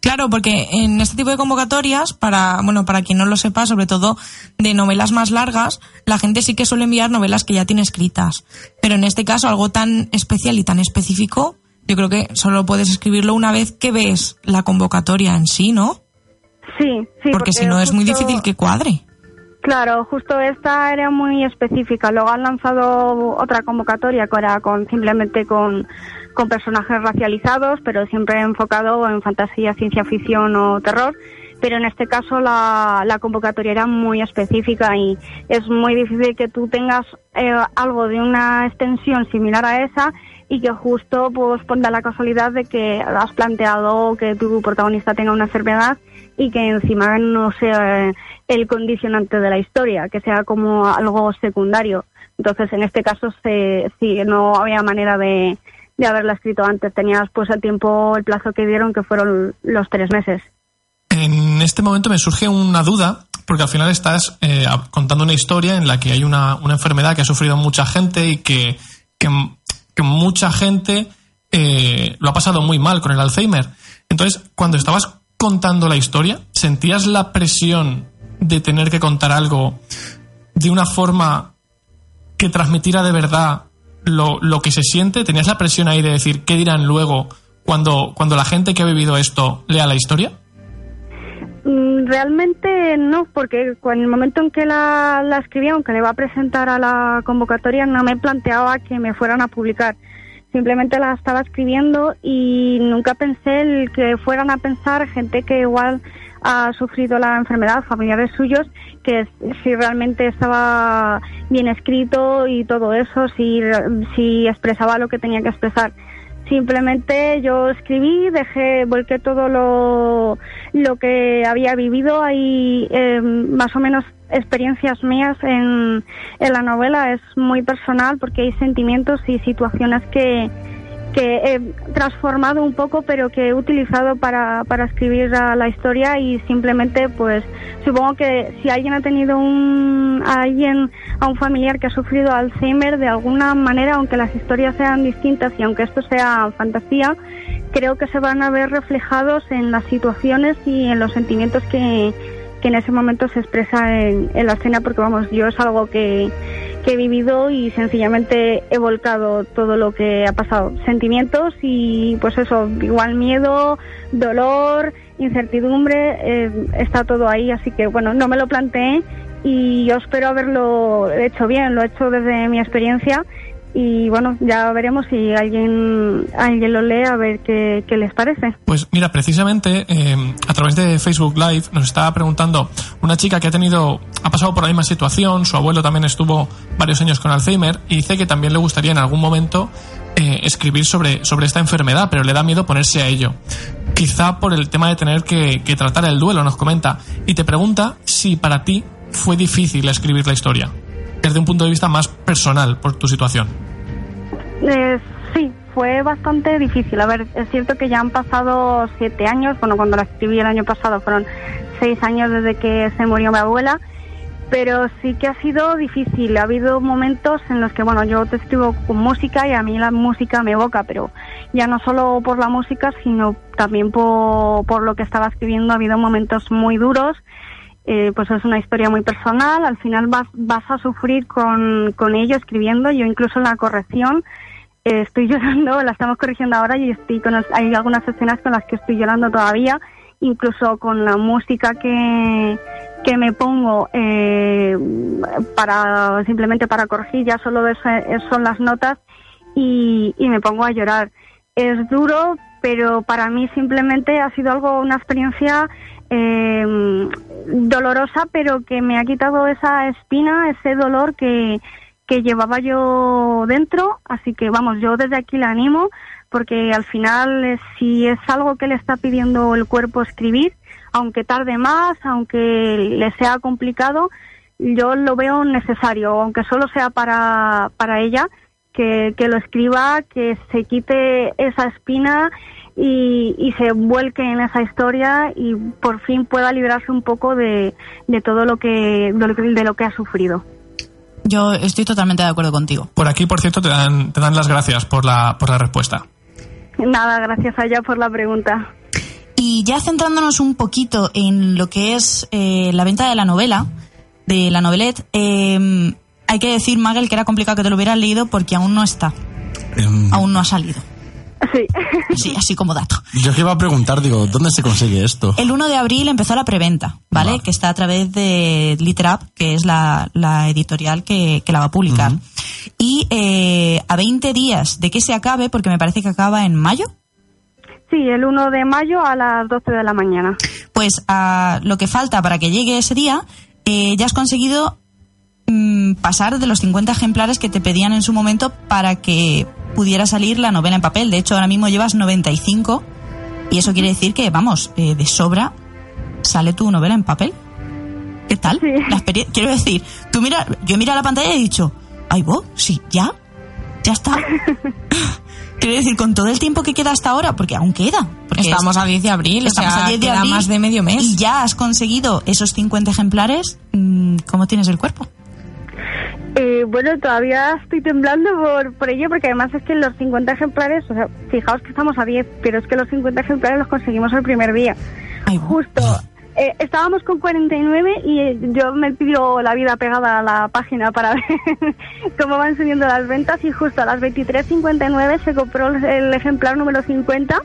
Claro, porque en este tipo de convocatorias, para, bueno, para quien no lo sepa, sobre todo de novelas más largas, la gente sí que suele enviar novelas que ya tiene escritas. Pero en este caso, algo tan especial y tan específico, yo creo que solo puedes escribirlo una vez que ves la convocatoria en sí, ¿no? Sí, sí. porque, si no es muy difícil que cuadre. Claro, justo esta era muy específica. Luego han lanzado otra convocatoria que era con simplemente con, con personajes racializados, pero siempre enfocado en fantasía, ciencia ficción o terror. Pero en este caso la, la convocatoria era muy específica y es muy difícil que tú tengas eh, algo de una extensión similar a esa y que justo pues ponga la casualidad de que has planteado que tu protagonista tenga una enfermedad y que encima no sea eh, el condicionante de la historia, que sea como algo secundario. Entonces, en este caso, se, no había manera de, de haberla escrito antes. Tenías pues el tiempo, el plazo que dieron, que fueron los tres meses. En este momento me surge una duda, porque al final estás eh, contando una historia en la que hay una, una enfermedad que ha sufrido mucha gente y que, que mucha gente eh, lo ha pasado muy mal con el Alzheimer. Entonces, cuando estabas contando la historia, ¿sentías la presión de tener que contar algo de una forma que transmitiera de verdad lo, lo que se siente? ¿Tenías la presión ahí de decir qué dirán luego cuando, cuando la gente que ha vivido esto lea la historia? Mm, Realmente no, porque en el momento en que la, la escribí, aunque le iba a presentar a la convocatoria, no me planteaba que me fueran a publicar. Simplemente la estaba escribiendo y nunca pensé el que fueran a pensar gente que igual ha sufrido la enfermedad, familiares suyos, que si realmente estaba bien escrito y todo eso, si, si expresaba lo que tenía que expresar. Simplemente yo escribí, dejé, volqué todo lo, lo que había vivido ahí, eh, más o menos experiencias mías en, en la novela, es muy personal porque hay sentimientos y situaciones que, que he transformado un poco, pero que he utilizado para, para escribir la, historia y simplemente, pues, supongo que si alguien ha tenido un, a alguien, a un familiar que ha sufrido Alzheimer, de alguna manera, aunque las historias sean distintas y aunque esto sea fantasía, creo que se van a ver reflejados en las situaciones y en los sentimientos que, que en ese momento se expresa en, en la escena, porque vamos, yo es algo que, he vivido y sencillamente he volcado todo lo que ha pasado. Sentimientos y pues eso, igual miedo, dolor, incertidumbre, eh, está todo ahí, así que bueno, no me lo planteé y yo espero haberlo hecho bien, lo he hecho desde mi experiencia y bueno, ya veremos si alguien, alguien lo lee a ver qué, qué les parece. Pues mira, precisamente eh, a través de Facebook Live nos estaba preguntando una chica que ha tenido, ha pasado por la misma situación, su abuelo también estuvo varios años con Alzheimer y dice que también le gustaría en algún momento eh, escribir sobre, sobre esta enfermedad, pero le da miedo ponerse a ello. Quizá por el tema de tener que, que tratar el duelo, nos comenta. Y te pregunta si para ti fue difícil escribir la historia, desde un punto de vista más personal por tu situación. Eh, sí, fue bastante difícil. A ver, es cierto que ya han pasado siete años. Bueno, cuando la escribí el año pasado fueron seis años desde que se murió mi abuela. Pero sí que ha sido difícil. Ha habido momentos en los que, bueno, yo te escribo con música y a mí la música me evoca, pero ya no solo por la música, sino también por, por lo que estaba escribiendo. Ha habido momentos muy duros. Eh, pues es una historia muy personal. Al final vas, vas a sufrir con, con ello escribiendo. Yo incluso en la corrección eh, estoy llorando, la estamos corrigiendo ahora y estoy con, hay algunas escenas con las que estoy llorando todavía, incluso con la música que, que me pongo eh, para simplemente para corregir, ya solo eso son las notas y, y me pongo a llorar. Es duro, pero para mí simplemente ha sido algo, una experiencia eh, dolorosa, pero que me ha quitado esa espina, ese dolor que, que llevaba yo dentro, así que vamos, yo desde aquí la animo porque al final eh, si es algo que le está pidiendo el cuerpo escribir, aunque tarde más, aunque le sea complicado, yo lo veo necesario, aunque solo sea para, para ella, que, que lo escriba, que se quite esa espina y, y se vuelque en esa historia y por fin pueda librarse un poco de, de todo lo que, de lo que, de lo que ha sufrido. Yo estoy totalmente de acuerdo contigo. Por aquí, por cierto, te dan, te dan las gracias por la, por la respuesta. Nada, gracias a ella por la pregunta. Y ya centrándonos un poquito en lo que es eh, la venta de la novela, de la novelette, eh, hay que decir, Magel, que era complicado que te lo hubieras leído porque aún no está. Em, Aún no ha salido. Sí. Sí, así como dato. yo que iba a preguntar, digo, ¿dónde se consigue esto? El 1 de abril empezó la preventa, ¿vale? Vale. Que está a través de Literap, que es la, la editorial que, que la va a publicar. Y eh, a 20 días de que se acabe, porque me parece que acaba en mayo, Sí, el 1 de mayo a las 12 de la mañana. pues a lo que falta para que llegue ese día, eh, ya has conseguido mm, pasar de los 50 ejemplares que te pedían en su momento para que pudiera salir la novela en papel. De hecho, ahora mismo llevas 95 y eso quiere decir que, vamos, eh, de sobra sale tu novela en papel. ¿Qué tal? Sí. La experie- Quiero decir, tú mira, yo he mirado la pantalla y he dicho, ay, vos, sí, ya, ya está. Quiero decir, con todo el tiempo que queda hasta ahora, porque aún queda. Porque Estamos a 10 de abril, o Estamos sea, a 10 de queda abril más de medio mes. Y ya has conseguido esos 50 ejemplares. mm, ¿Cómo tienes el cuerpo? Eh, bueno, todavía estoy temblando por, por ello, porque además es que los 50 ejemplares, o sea, fijaos que estamos a 10, pero es que los 50 ejemplares los conseguimos el primer día. Ay, Justo. eh, estábamos con 49 y eh, yo me pidió la vida pegada a la página para ver cómo van subiendo las ventas y justo a las 23.59 se compró el ejemplar número 50.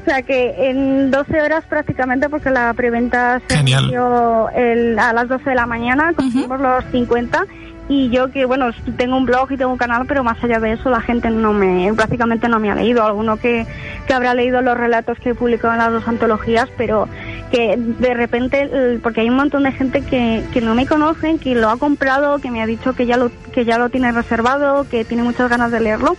O sea que en 12 horas prácticamente, porque la preventa se inició a las 12 de la mañana, conseguimos los 50 y yo que bueno tengo un blog y tengo un canal pero más allá de eso la gente no me prácticamente no me ha leído. Alguno que, que habrá leído los relatos que he publicado en las dos antologías pero que de repente porque hay un montón de gente que, que no me conocen que lo ha comprado que me ha dicho que ya lo que ya lo tiene reservado que tiene muchas ganas de leerlo.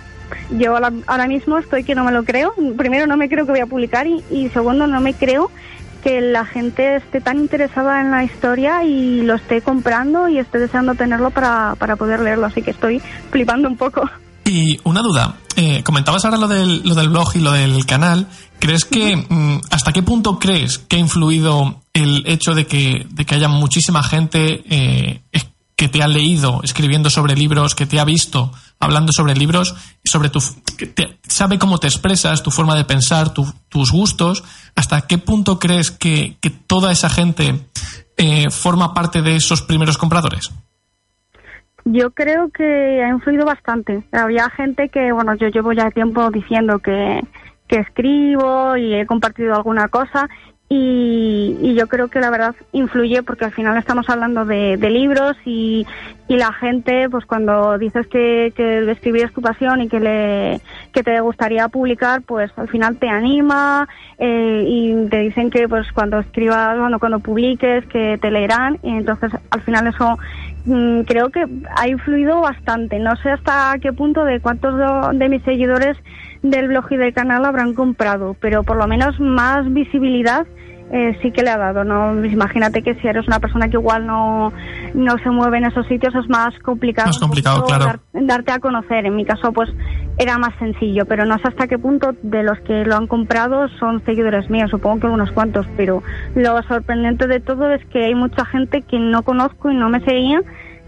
Yo ahora, ahora mismo estoy que no me lo creo. Primero no me creo que voy a publicar y, y segundo no me creo que la gente esté tan interesada en la historia y lo esté comprando y esté deseando tenerlo para, para poder leerlo. Así que estoy flipando un poco. Y una duda, eh, comentabas ahora lo del, lo del blog y lo del canal. ¿Crees que mm, hasta qué punto crees que ha influido el hecho de que, de que haya muchísima gente eh, que te ha leído escribiendo sobre libros, que te ha visto hablando sobre libros, sobre tu te- sabe cómo te expresas, tu forma de pensar, tu- tus gustos? ¿Hasta qué punto crees que, que toda esa gente eh, forma parte de esos primeros compradores? Yo creo que ha influido bastante. Había gente que, bueno, yo llevo ya tiempo diciendo que, que escribo y he compartido alguna cosa y, y yo creo que la verdad influye porque al final estamos hablando de, de libros y, la gente, pues cuando dices que, que escribir es tu pasión y que, le, que te gustaría publicar, pues al final te anima eh, y te dicen que pues cuando escribas, bueno, cuando publiques, que te leerán y entonces al final eso mm, creo que ha influido bastante. No sé hasta qué punto de cuántos de mis seguidores del blog y del canal habrán comprado, pero por lo menos más visibilidad eh, sí que le ha dado. No, imagínate que si eres una persona que igual no, no se mueve en esos sitios es más complicado. Más un complicado, poquito claro. dar- darte a conocer. En mi caso, pues era más sencillo, pero no sé hasta qué punto de los que lo han comprado son seguidores míos. Supongo que unos cuantos, pero lo sorprendente de todo es que hay mucha gente que no conozco y no me seguía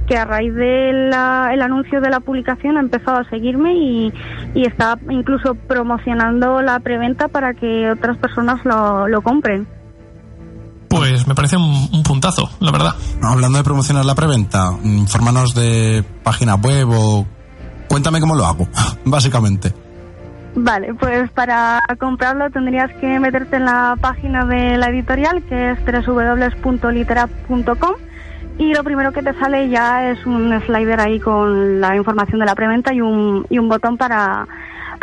que a raíz del anuncio de la publicación ha empezado a seguirme y, y está incluso promocionando la preventa para que otras personas lo, lo compren. Pues me parece un, un puntazo, la verdad. Hablando de promocionar la preventa, infórmanos de página web o... Cuéntame cómo lo hago, básicamente. Vale, pues para comprarlo tendrías que meterte en la página de la editorial, que es www.litera.com, y lo primero que te sale ya es un slider ahí con la información de la preventa y un, y un botón para,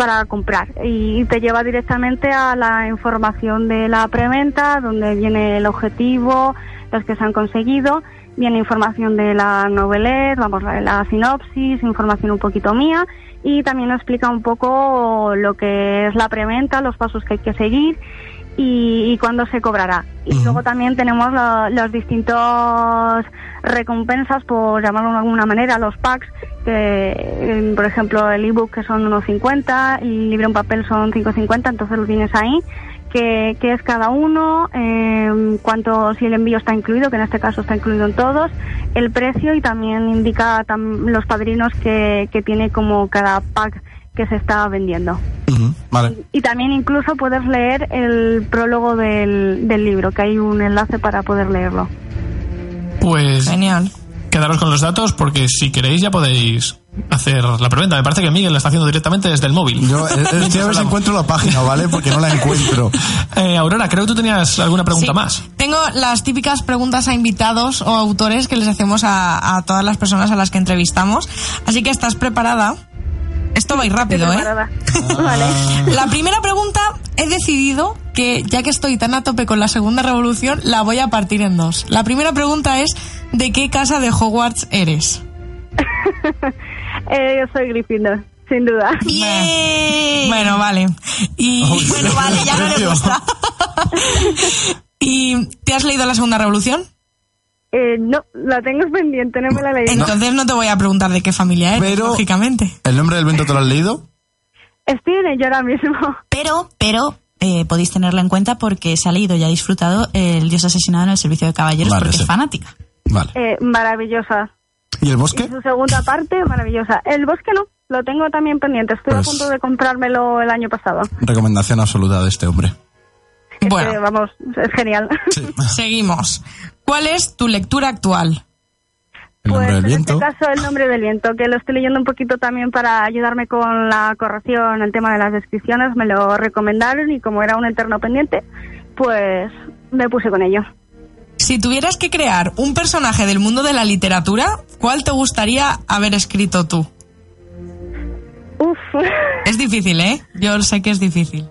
para comprar. Y te lleva directamente a la información de la preventa, donde viene el objetivo, los que se han conseguido, viene información de la novelet, vamos, la, la sinopsis, información un poquito mía. Y también explica un poco lo que es la preventa, los pasos que hay que seguir y, y cuándo se cobrará. Y luego también tenemos lo- los distintos recompensas, por llamarlo de alguna manera, los packs, que por ejemplo el ebook que son unos 50, el libro en papel son 5.50, entonces lo tienes ahí. Que, que es cada uno, eh, cuánto, si el envío está incluido, que en este caso está incluido en todos, el precio y también indica tam- los padrinos que, que tiene como cada pack que se está vendiendo. Vale. Y también incluso puedes leer el prólogo del, del libro, que hay un enlace para poder leerlo. Pues Genial. quedaros con los datos porque si queréis ya podéis hacer la preventa. Me parece que Miguel la está haciendo directamente desde el móvil. Yo eh, estoy a ver si encuentro la página, ¿vale? Porque no la encuentro. Eh, Aurora, creo que tú tenías alguna pregunta Sí. más. Tengo las típicas preguntas a invitados o autores que les hacemos a, a todas las personas a las que entrevistamos. Así que estás preparada. Esto va a ir rápido, ¿eh? Vale. La primera pregunta he decidido que, ya que estoy tan a tope con la segunda revolución, la voy a partir en dos. La primera pregunta es, ¿de qué casa de Hogwarts eres? Eh, yo soy Gryffindor, sin duda. Bien. Bueno, vale. Y Uy, bueno, vale, ya no le gusta. ¿Y te has leído la segunda revolución? Eh, no, la tengo pendiente, no me la he leído. Entonces no te voy a preguntar de qué familia eres, Pero- lógicamente. ¿El nombre del viento te lo has leído? Estoy en ello ahora mismo. Pero, pero eh, podéis tenerla en cuenta porque se ha leído y ha disfrutado El Dios asesinado en el servicio de caballeros Vale, porque sí. es fanática. Vale. Eh, maravillosa. ¿Y el Y bosque? su segunda parte, maravillosa. El bosque no, lo tengo también pendiente. Estoy Pues- a punto de comprármelo el año pasado. Recomendación absoluta de este hombre. Eh, Bueno, vamos, es genial. seguimos. ¿Cuál es tu lectura actual? El Pues nombre del en viento. este caso el nombre del viento, que lo estoy leyendo un poquito también para ayudarme con la corrección, el tema de las descripciones, me lo recomendaron y como era un eterno pendiente, pues me puse con ello. Si tuvieras que crear un personaje del mundo de la literatura, ¿cuál te gustaría haber escrito tú? Uf, Es difícil, ¿eh? Yo sé que es difícil.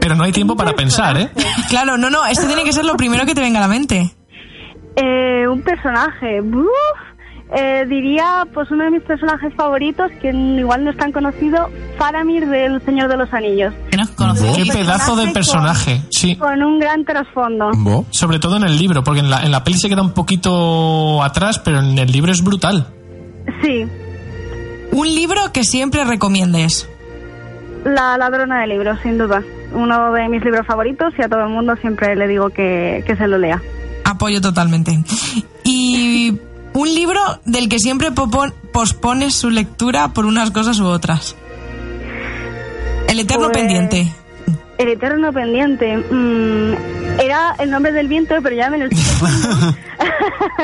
Pero no hay tiempo para pensar, ¿eh? Claro, no, no, esto tiene que ser lo primero que te venga a la mente. Eh, un personaje, uf, Eh, diría, pues uno de mis personajes favoritos, que igual no es tan conocido, Faramir del Señor de los Anillos. No. Qué pedazo de personaje, sí. Con un gran trasfondo. Bo. Sobre todo en el libro, porque en la, en la peli se queda un poquito atrás, pero en el libro es brutal. Sí, Un libro que siempre recomiendes. La ladrona de libros, sin duda. Uno de mis libros favoritos y a todo el mundo siempre le digo que, que se lo lea. Apoyo totalmente. Y un libro del que siempre pospones su lectura por unas cosas u otras. El eterno Pues- pendiente. El eterno pendiente. mm, era el nombre del viento, pero ya me lo estoy.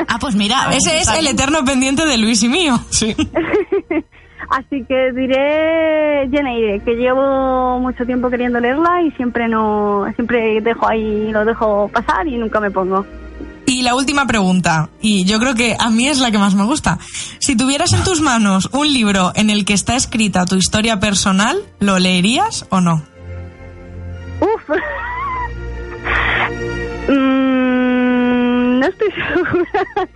Ah, pues mira. Ese es el eterno pendiente de Luis y mío. Sí. Así que diré Jane Eyre, que llevo mucho tiempo queriendo leerla y siempre no, siempre dejo ahí, lo dejo pasar y nunca me pongo. Y la última pregunta, y yo creo que a mí es la que más me gusta. Si tuvieras en tus manos un libro en el que está escrita tu historia personal, ¿lo leerías o no? Uf. Mm, no estoy segura.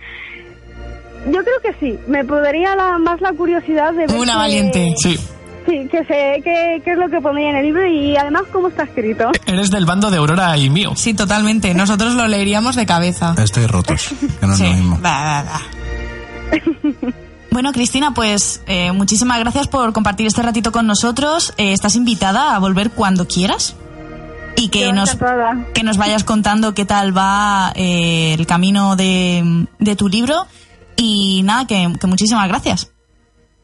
Yo creo que sí. Me podría la, más la curiosidad de ver. Una valiente. Sí. Sí, que sé qué, qué es lo que pondría en el libro y además cómo está escrito. Eres del bando de Aurora y mío. Sí, totalmente. Nosotros lo leeríamos de cabeza. Estoy rotos, que no es Sí. lo mismo. Va, va, va. Bueno, Cristina, pues eh, muchísimas gracias por compartir este ratito con nosotros. Eh, estás invitada a volver cuando quieras. Y que Yo nos, encantada. que nos vayas contando qué tal va eh, el camino de, de tu libro. Y nada, que, que muchísimas gracias.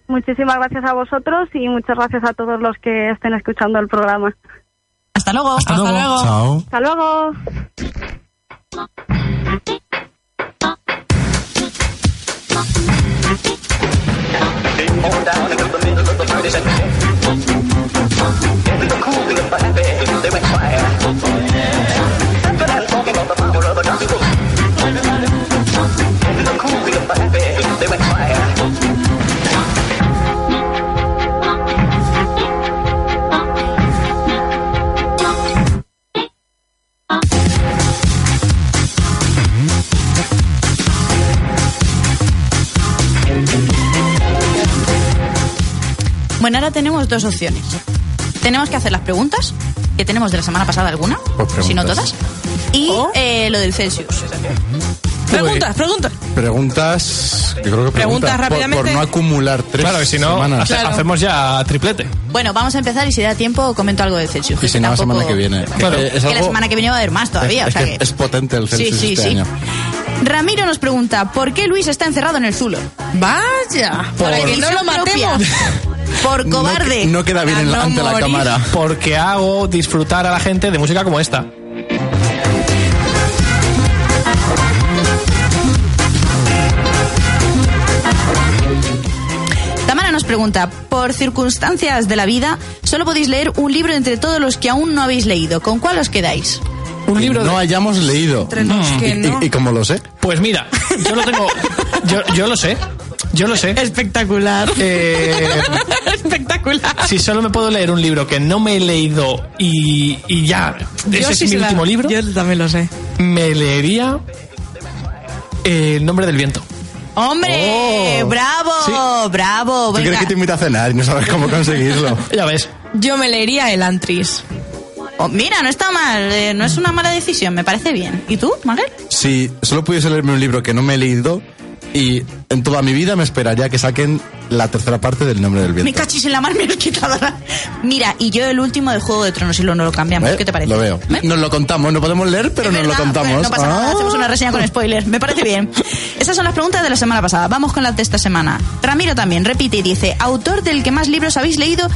Muchísimas gracias a vosotros y muchas gracias a todos los que estén escuchando el programa. Hasta luego. Hasta luego. Chao. Hasta luego. Bueno, ahora tenemos dos opciones. Tenemos que hacer las preguntas, que tenemos de la semana pasada alguna, Pues si no todas, y eh, lo del Celsius. Preguntas, preguntas. Preguntas. Yo creo que Preguntas preguntas. Por- rápidamente. Por, no acumular tres Claro, que si no, semanas. hace- hacemos ya triplete. Bueno, vamos a empezar y si da tiempo comento algo del Celsius. Y si no, la semana que viene. Claro. Que, es Que la semana que viene va a haber más todavía. es, o sea que que- es potente el Sí, Celsius sí, este sí. año. Ramiro nos pregunta, ¿por qué Luis está encerrado en el Zulo? Vaya. Para que no lo matemos. Por cobarde. No, queda bien A en la- no ante la cámara. Porque hago disfrutar a la gente de música como esta. Tamara nos pregunta, por circunstancias de la vida, solo podéis leer un libro entre todos los que aún no habéis leído. ¿Con cuál os quedáis? Un libro. No hayamos leído. Entre los Mm. que no. y, y como lo sé. Pues mira, yo lo tengo... Yo, yo lo sé. Yo lo sé. Espectacular. Eh, Espectacular. si solo me puedo leer un libro que no me he leído y, y ya, Yo ese sí es mi la- último libro, Yo también lo sé. me leería eh, El nombre del viento. ¡Hombre! Oh. ¡Bravo! Sí. ¡Bravo! Tú Venga. quieres que te a cenar y no sabes cómo conseguirlo. Ya ves. Yo me leería el Antris. Oh, mira, no está mal. eh, no es una mala decisión. Me parece bien. ¿Y tú, Maguel? Si solo pudiese leerme un libro que no me he leído y en toda mi vida me esperaría que saquen la tercera parte del nombre del Me viento. cachis en la mar, me has quitado la... Mira, y yo el último de Juego de Tronos, y lo, no lo cambiamos. ¿Eh? ¿Qué te parece? Lo veo. ¿Eh? Nos lo contamos, no podemos leer, pero Es nos lo contamos. bueno, no pasa nada, Ah. hacemos una reseña con spoiler. Me parece bien. Esas son las preguntas de la semana pasada. Vamos con las de esta semana. Ramiro también repite y dice: autor del que más libros habéis leído.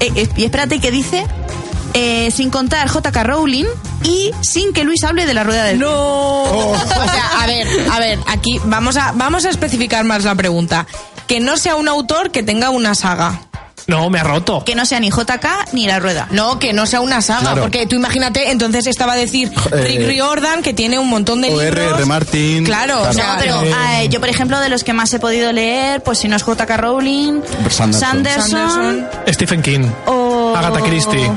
Eh, y espérate que dice. Eh, sin contar J.K. Rowling y sin que Luis hable de la rueda del No. O sea, a ver, a ver, aquí vamos a, vamos a especificar más la pregunta. Que no sea un autor que tenga una saga. No, me ha roto. que no sea ni JK ni la rueda. No, que no sea una saga, Claro. porque tú imagínate, entonces estaba a decir Eh, Rick Riordan, que tiene un montón de O libros. R. Martin. Claro, o No, sea, pero eh, yo, por ejemplo, de los que más he podido leer, pues si no es J.K. Rowling, Sanderson. Sanderson, Sanderson. Stephen King. o... Agatha Christie.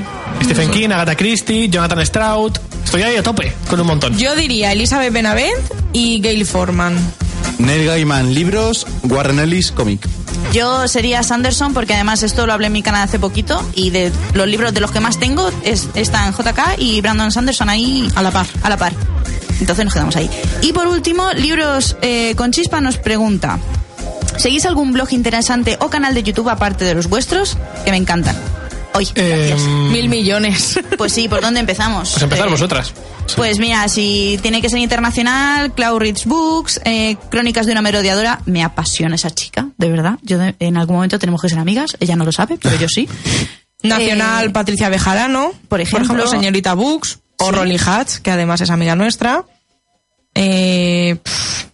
Stephen King, Agatha Christie, Jonathan Stroud. Estoy ahí a tope con un montón. Yo diría Elizabeth Benavent y Gail Forman. Neil Gaiman libros, Warren Ellis cómic. Yo sería Sanderson porque además esto lo hablé en mi canal hace poquito y de los libros de los que más tengo es, están JK y Brandon Sanderson ahí A la par. A la par. Entonces nos quedamos ahí. Y por último, Libros eh, con Chispa nos pregunta, ¿seguís algún blog interesante o canal de YouTube aparte de los vuestros? Que me encantan. Hoy, gracias. Mil millones. Pues sí, ¿por dónde empezamos? Pues empezar Eh, vosotras. Pues mira, si tiene que ser internacional, Cloud Reads Books, eh, Crónicas de una merodeadora, me apasiona esa chica, de verdad. Yo de- en algún momento tenemos que ser amigas, ella no lo sabe, pero yo sí. Nacional Eh, Patricia Bejarano. por ejemplo. Señorita Books. O Sí. Rolly Hatch, que además es amiga nuestra. Eh, pff.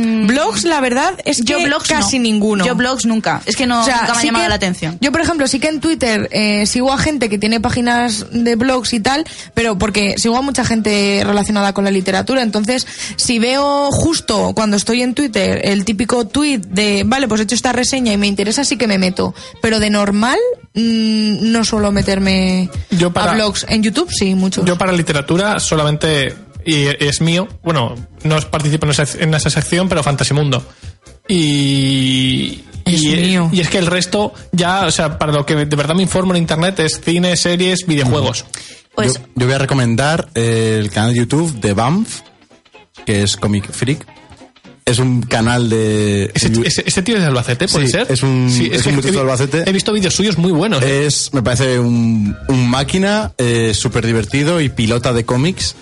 Blogs, la verdad, es que Mm. yo blogs casi no. ninguno. Yo blogs nunca. Es que no, O sea, nunca me ha llamado que- la atención. Yo, por ejemplo, sí que en Twitter eh, sigo a gente que tiene páginas de blogs y tal, pero porque sigo a mucha gente relacionada con la literatura. Entonces, si veo justo cuando estoy en Twitter el típico tweet de, vale, pues he hecho esta reseña y me interesa, sí que me meto. Pero de normal, mm, no suelo meterme Yo para- a blogs. En YouTube, sí, mucho. Yo para literatura solamente, y es mío, bueno, no participo en esa, en esa sección, pero Fantasimundo. Y, Es y, mío. y es que el resto ya, o sea, para lo que de verdad me informo en internet es cine, series, videojuegos. Pues yo, yo voy a recomendar el canal de YouTube de Banff, que es Comic Freak. Es un canal de... Ese, ese- ese tío es de Albacete, ¿puede Sí, ser? es un- es que un vi- de Albacete. He visto vídeos suyos muy buenos. ¿eh? Es, me parece un, un máquina eh, súper divertido y pilota de cómics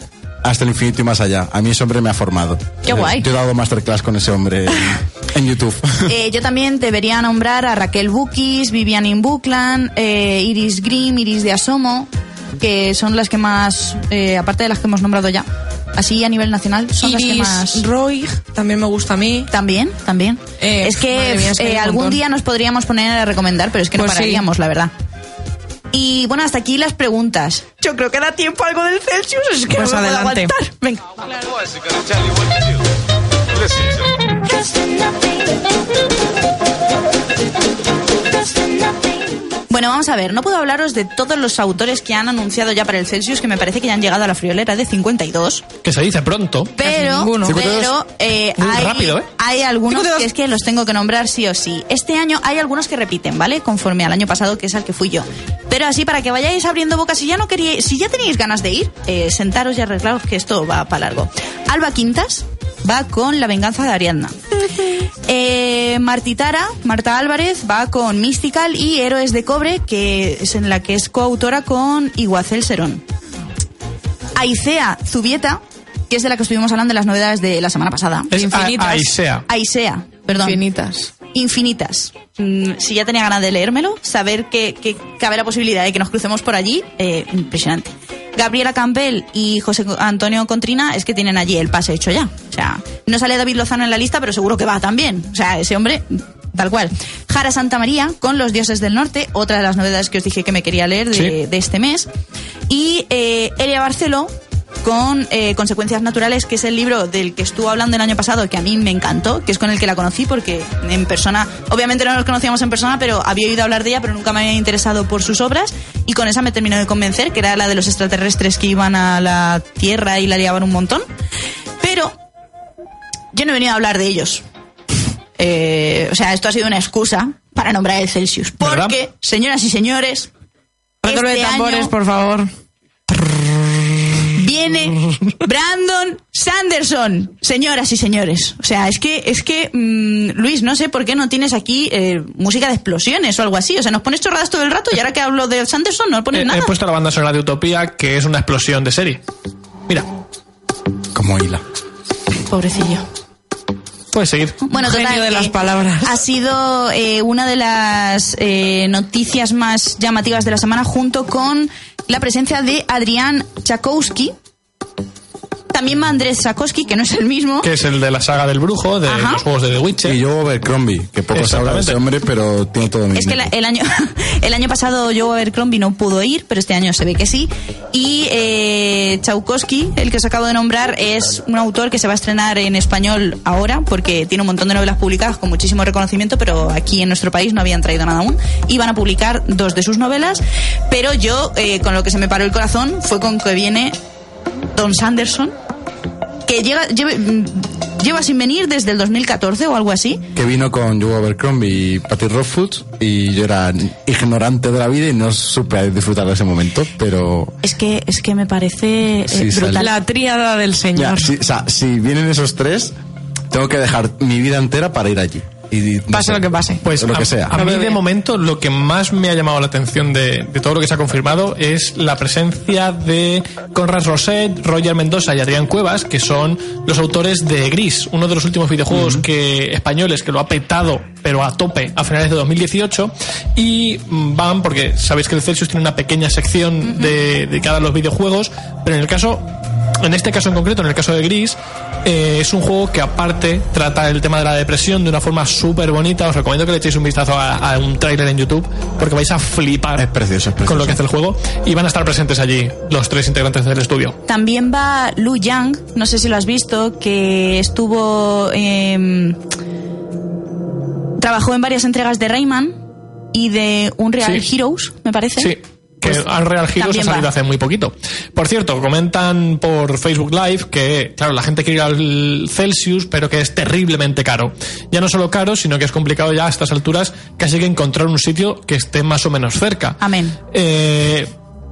hasta el infinito y más allá. A mí ese hombre me ha formado. Qué Eh, guay. Yo he dado masterclass con ese hombre en, YouTube. Eh, yo también debería nombrar a Raquel Bukis, Vivian Inbuclan, eh, Iris Grimm, Iris de Asomo, que son las que más, eh, aparte de las que hemos nombrado ya, así a nivel nacional, son las que Iris más... Roy, también me gusta a mí. También, también. Eh, es que, mía, es eh, algún montón. día nos podríamos poner a recomendar, pero es que no Pues sí. pararíamos, la verdad. Y bueno, hasta aquí las preguntas. Yo creo que da tiempo algo del Celsius, es que Pues no me puedo adelante. aguantar. Venga. Bueno, vamos a ver, no puedo hablaros de todos los autores que han anunciado ya para el Celsius, que me parece que ya han llegado a la friolera de 52. Que se dice pronto. Pero, pero eh, Muy hay, rápido, ¿eh? hay algunos 52. que es que los tengo que nombrar sí o sí. Este año hay algunos que repiten, ¿vale? Conforme al año pasado, que es al que fui yo. Pero así, para que vayáis abriendo boca, si ya no queríais, si ya teníais ganas de ir, eh, sentaros y arreglaros que esto va para largo. Alba Quintas va con La venganza de Ariadna. Eh, Martitara, Marta Álvarez, va con Mystical y Héroes de Cobre, que es en la que es coautora con Iguacel Serón. Aicea Zubieta, que es de la que estuvimos hablando de las novedades de la semana pasada. Es Infinitas. Aisea. Aisea, perdón. Infinitas. Infinitas. Mm, si ya tenía ganas de leérmelo, saber que, que cabe la posibilidad de que nos crucemos por allí, eh, impresionante. Gabriela Campbell y José Antonio Contrina es que tienen allí el pase hecho ya. O sea, no sale David Lozano en la lista, pero seguro que va también. O sea, ese hombre, tal cual. Jara Santa María con Los Dioses del Norte, otra de las novedades que os dije que me quería leer de, Sí. de este mes. Y eh, Elia Barceló con eh, Consecuencias Naturales, que es el libro del que estuvo hablando el año pasado, que a mí me encantó, que es con el que la conocí, porque en persona, obviamente no nos conocíamos en persona, pero había oído hablar de ella, pero nunca me había interesado por sus obras, y con esa me terminó de convencer, que era la de los extraterrestres que iban a la Tierra y la liaban un montón. Pero yo no he venido a hablar de ellos. Eh, o sea, esto ha sido una excusa para nombrar el Celsius. ¿Verdad? Porque, señoras y señores, Redoble de este tambores, año por favor. Viene Brandon Sanderson, señoras y señores. O sea, es que, es que, mm, Luis, no sé por qué no tienes aquí eh, música de explosiones o algo así. O sea, nos pones chorradas todo el rato y ahora que hablo de Sanderson no pones He, nada. he puesto la banda sonora de Utopía, que es una explosión de serie. Mira, Como hila. Pobrecillo. puedes seguir. Bueno, Genio total, de que las palabras. Ha sido eh, una de las eh, noticias más llamativas de la semana junto con la presencia de Adrián Chakowski. También va Andrés Chakowski, que no es el mismo. Que es el de la saga del brujo, de Ajá. los juegos de The Witcher. Y yo Abercrombie, que poco se habla de ese hombre, pero tiene todo mi Es que la- el año el año pasado Joe Abercrombie no pudo ir, pero este año se ve que sí. Y eh, Chaukowski, el que os acabo de nombrar, es un autor que se va a estrenar en español ahora, porque tiene un montón de novelas publicadas con muchísimo reconocimiento, pero aquí en nuestro país no habían traído nada aún. Iban a publicar dos de sus novelas, pero yo, eh, con lo que se me paró el corazón, fue con que viene Don Sanderson, que llega, Lleva sin venir desde el 2014 o algo así. Que vino con Joe Abercrombie y Patty Rothfuss y yo era ignorante de la vida y no supe disfrutar de ese momento, pero... Es que, es que me parece eh, Sí, brutal. sale- La tríada del Ya, señor. si, o sea, si vienen esos tres, tengo que dejar mi vida entera para ir allí. Y, no Pase sé, lo que pase. Pues lo a, que sea. a mí de momento lo que más me ha llamado la atención de, de todo lo que se ha confirmado es la presencia de Conrad Roset, Roger Mendoza y Adrián Cuevas, que son los autores de Gris, uno de los últimos videojuegos que españoles que lo ha petado pero a tope a finales de 2018 y mm, van porque sabéis que el Celsius tiene una pequeña sección de- dedicada a los videojuegos, pero en el caso en este caso en concreto, en el caso de Gris, eh, es un juego que aparte trata el tema de la depresión de una forma súper bonita. Os recomiendo que le echéis un vistazo a, a un tráiler en YouTube porque vais a flipar Es precioso, es precioso. con lo que hace el juego y van a estar presentes allí los tres integrantes del estudio. También va Lu Yang, no sé si lo has visto, que estuvo. em, trabajó en varias entregas de Rayman y de Unreal Sí. Heroes, me parece. Sí. Que Pues Unreal Heroes ha salido va. hace muy poquito. Por cierto, comentan por Facebook Live que, claro, la gente quiere ir al Celsius, pero que es terriblemente caro. Ya no solo caro, sino que es complicado ya a estas alturas casi que encontrar un sitio que esté más o menos cerca. Amén. Eh,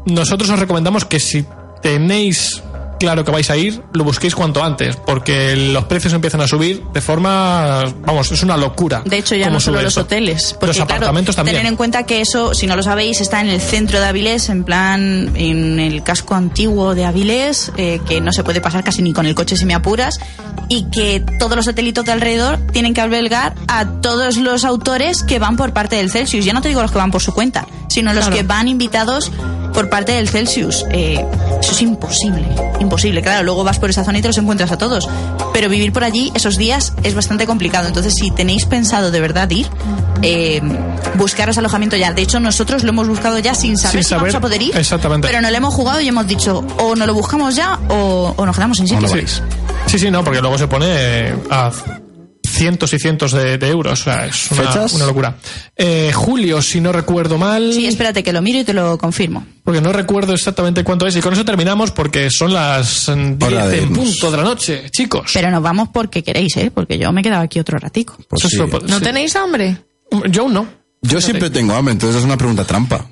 nosotros os recomendamos que si tenéis claro que vais a ir, lo busquéis cuanto antes, porque los precios empiezan a subir de forma, vamos, es una locura. De hecho, ya no solo los esto. hoteles. Porque, los claro, apartamentos también. Tener en cuenta que eso, si no lo sabéis, está en el centro de Avilés, en plan, en el casco antiguo de Avilés, eh, que no se puede pasar casi ni con el coche si me apuras, y que todos los satelitos de alrededor tienen que albergar a todos los autores que van por parte del Celsius. Ya no te digo los que van por su cuenta, sino los que van invitados por parte del Celsius. Eh, eso es imposible, imposible. Claro, luego vas por esa zona y te los encuentras a todos. Pero vivir por allí esos días es bastante complicado. Entonces, si tenéis pensado de verdad ir, eh, buscaros alojamiento ya. De hecho, nosotros lo hemos buscado ya sin saber Sin si vamos a poder ir. exactamente. Pero no lo hemos jugado y hemos dicho, o nos lo buscamos ya o, o nos quedamos sin sitio. Sí. sí, sí, no, porque luego se pone a cientos y cientos de, de euros. O sea, es una, ¿Fechas? una locura. Eh, julio, si no recuerdo mal. Sí, espérate que lo miro y te lo confirmo. Porque no recuerdo exactamente cuánto es. Y con eso terminamos porque son las mm, 10 Hora de en punto de la noche, chicos. Pero nos vamos porque queréis, ¿eh? Porque yo me he quedado aquí otro ratico. Pues sí. ¿No sí. tenéis hambre? Yo no. Yo siempre tengo hambre, entonces es una pregunta trampa.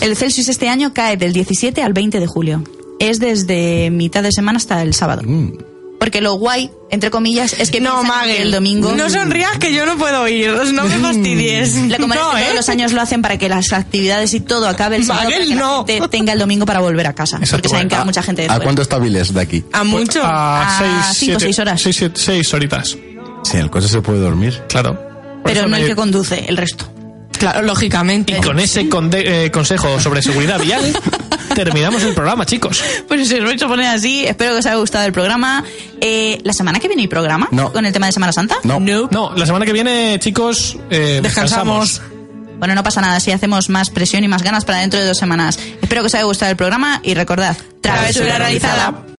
El Celsius este año cae del 17 al 20 de julio. Es desde mitad de semana hasta el sábado. Mm. Porque lo guay, entre comillas, es que No, Magel. el domingo... No sonrías que yo no puedo ir. No me fastidies. La comunidad no, que ¿eh? todos los años lo hacen para que las actividades y todo acabe el sábado Magel, para que la no. gente tenga el domingo para volver a casa. Exacto, porque saben que hay mucha gente de ¿A fuera. cuánto está Viles de aquí? A mucho. A A seis, cinco, siete- seis horas. Seis, siete- seis horitas. Sí, en el coche se puede dormir. Claro. Pero no el que conduce, el resto. Claro, lógicamente. Y con ese conde- eh, consejo sobre seguridad vial, terminamos el programa, chicos. Pues si os vais a poner así, espero que os haya gustado el programa. Eh, ¿La semana que viene hay programa? No. ¿Con el tema de Semana Santa? No. No, la semana que viene, chicos, eh, Descansamos. Bueno, no pasa nada si hacemos más presión y más ganas para dentro de dos semanas. Espero que os haya gustado el programa y recordad, travesura realizada.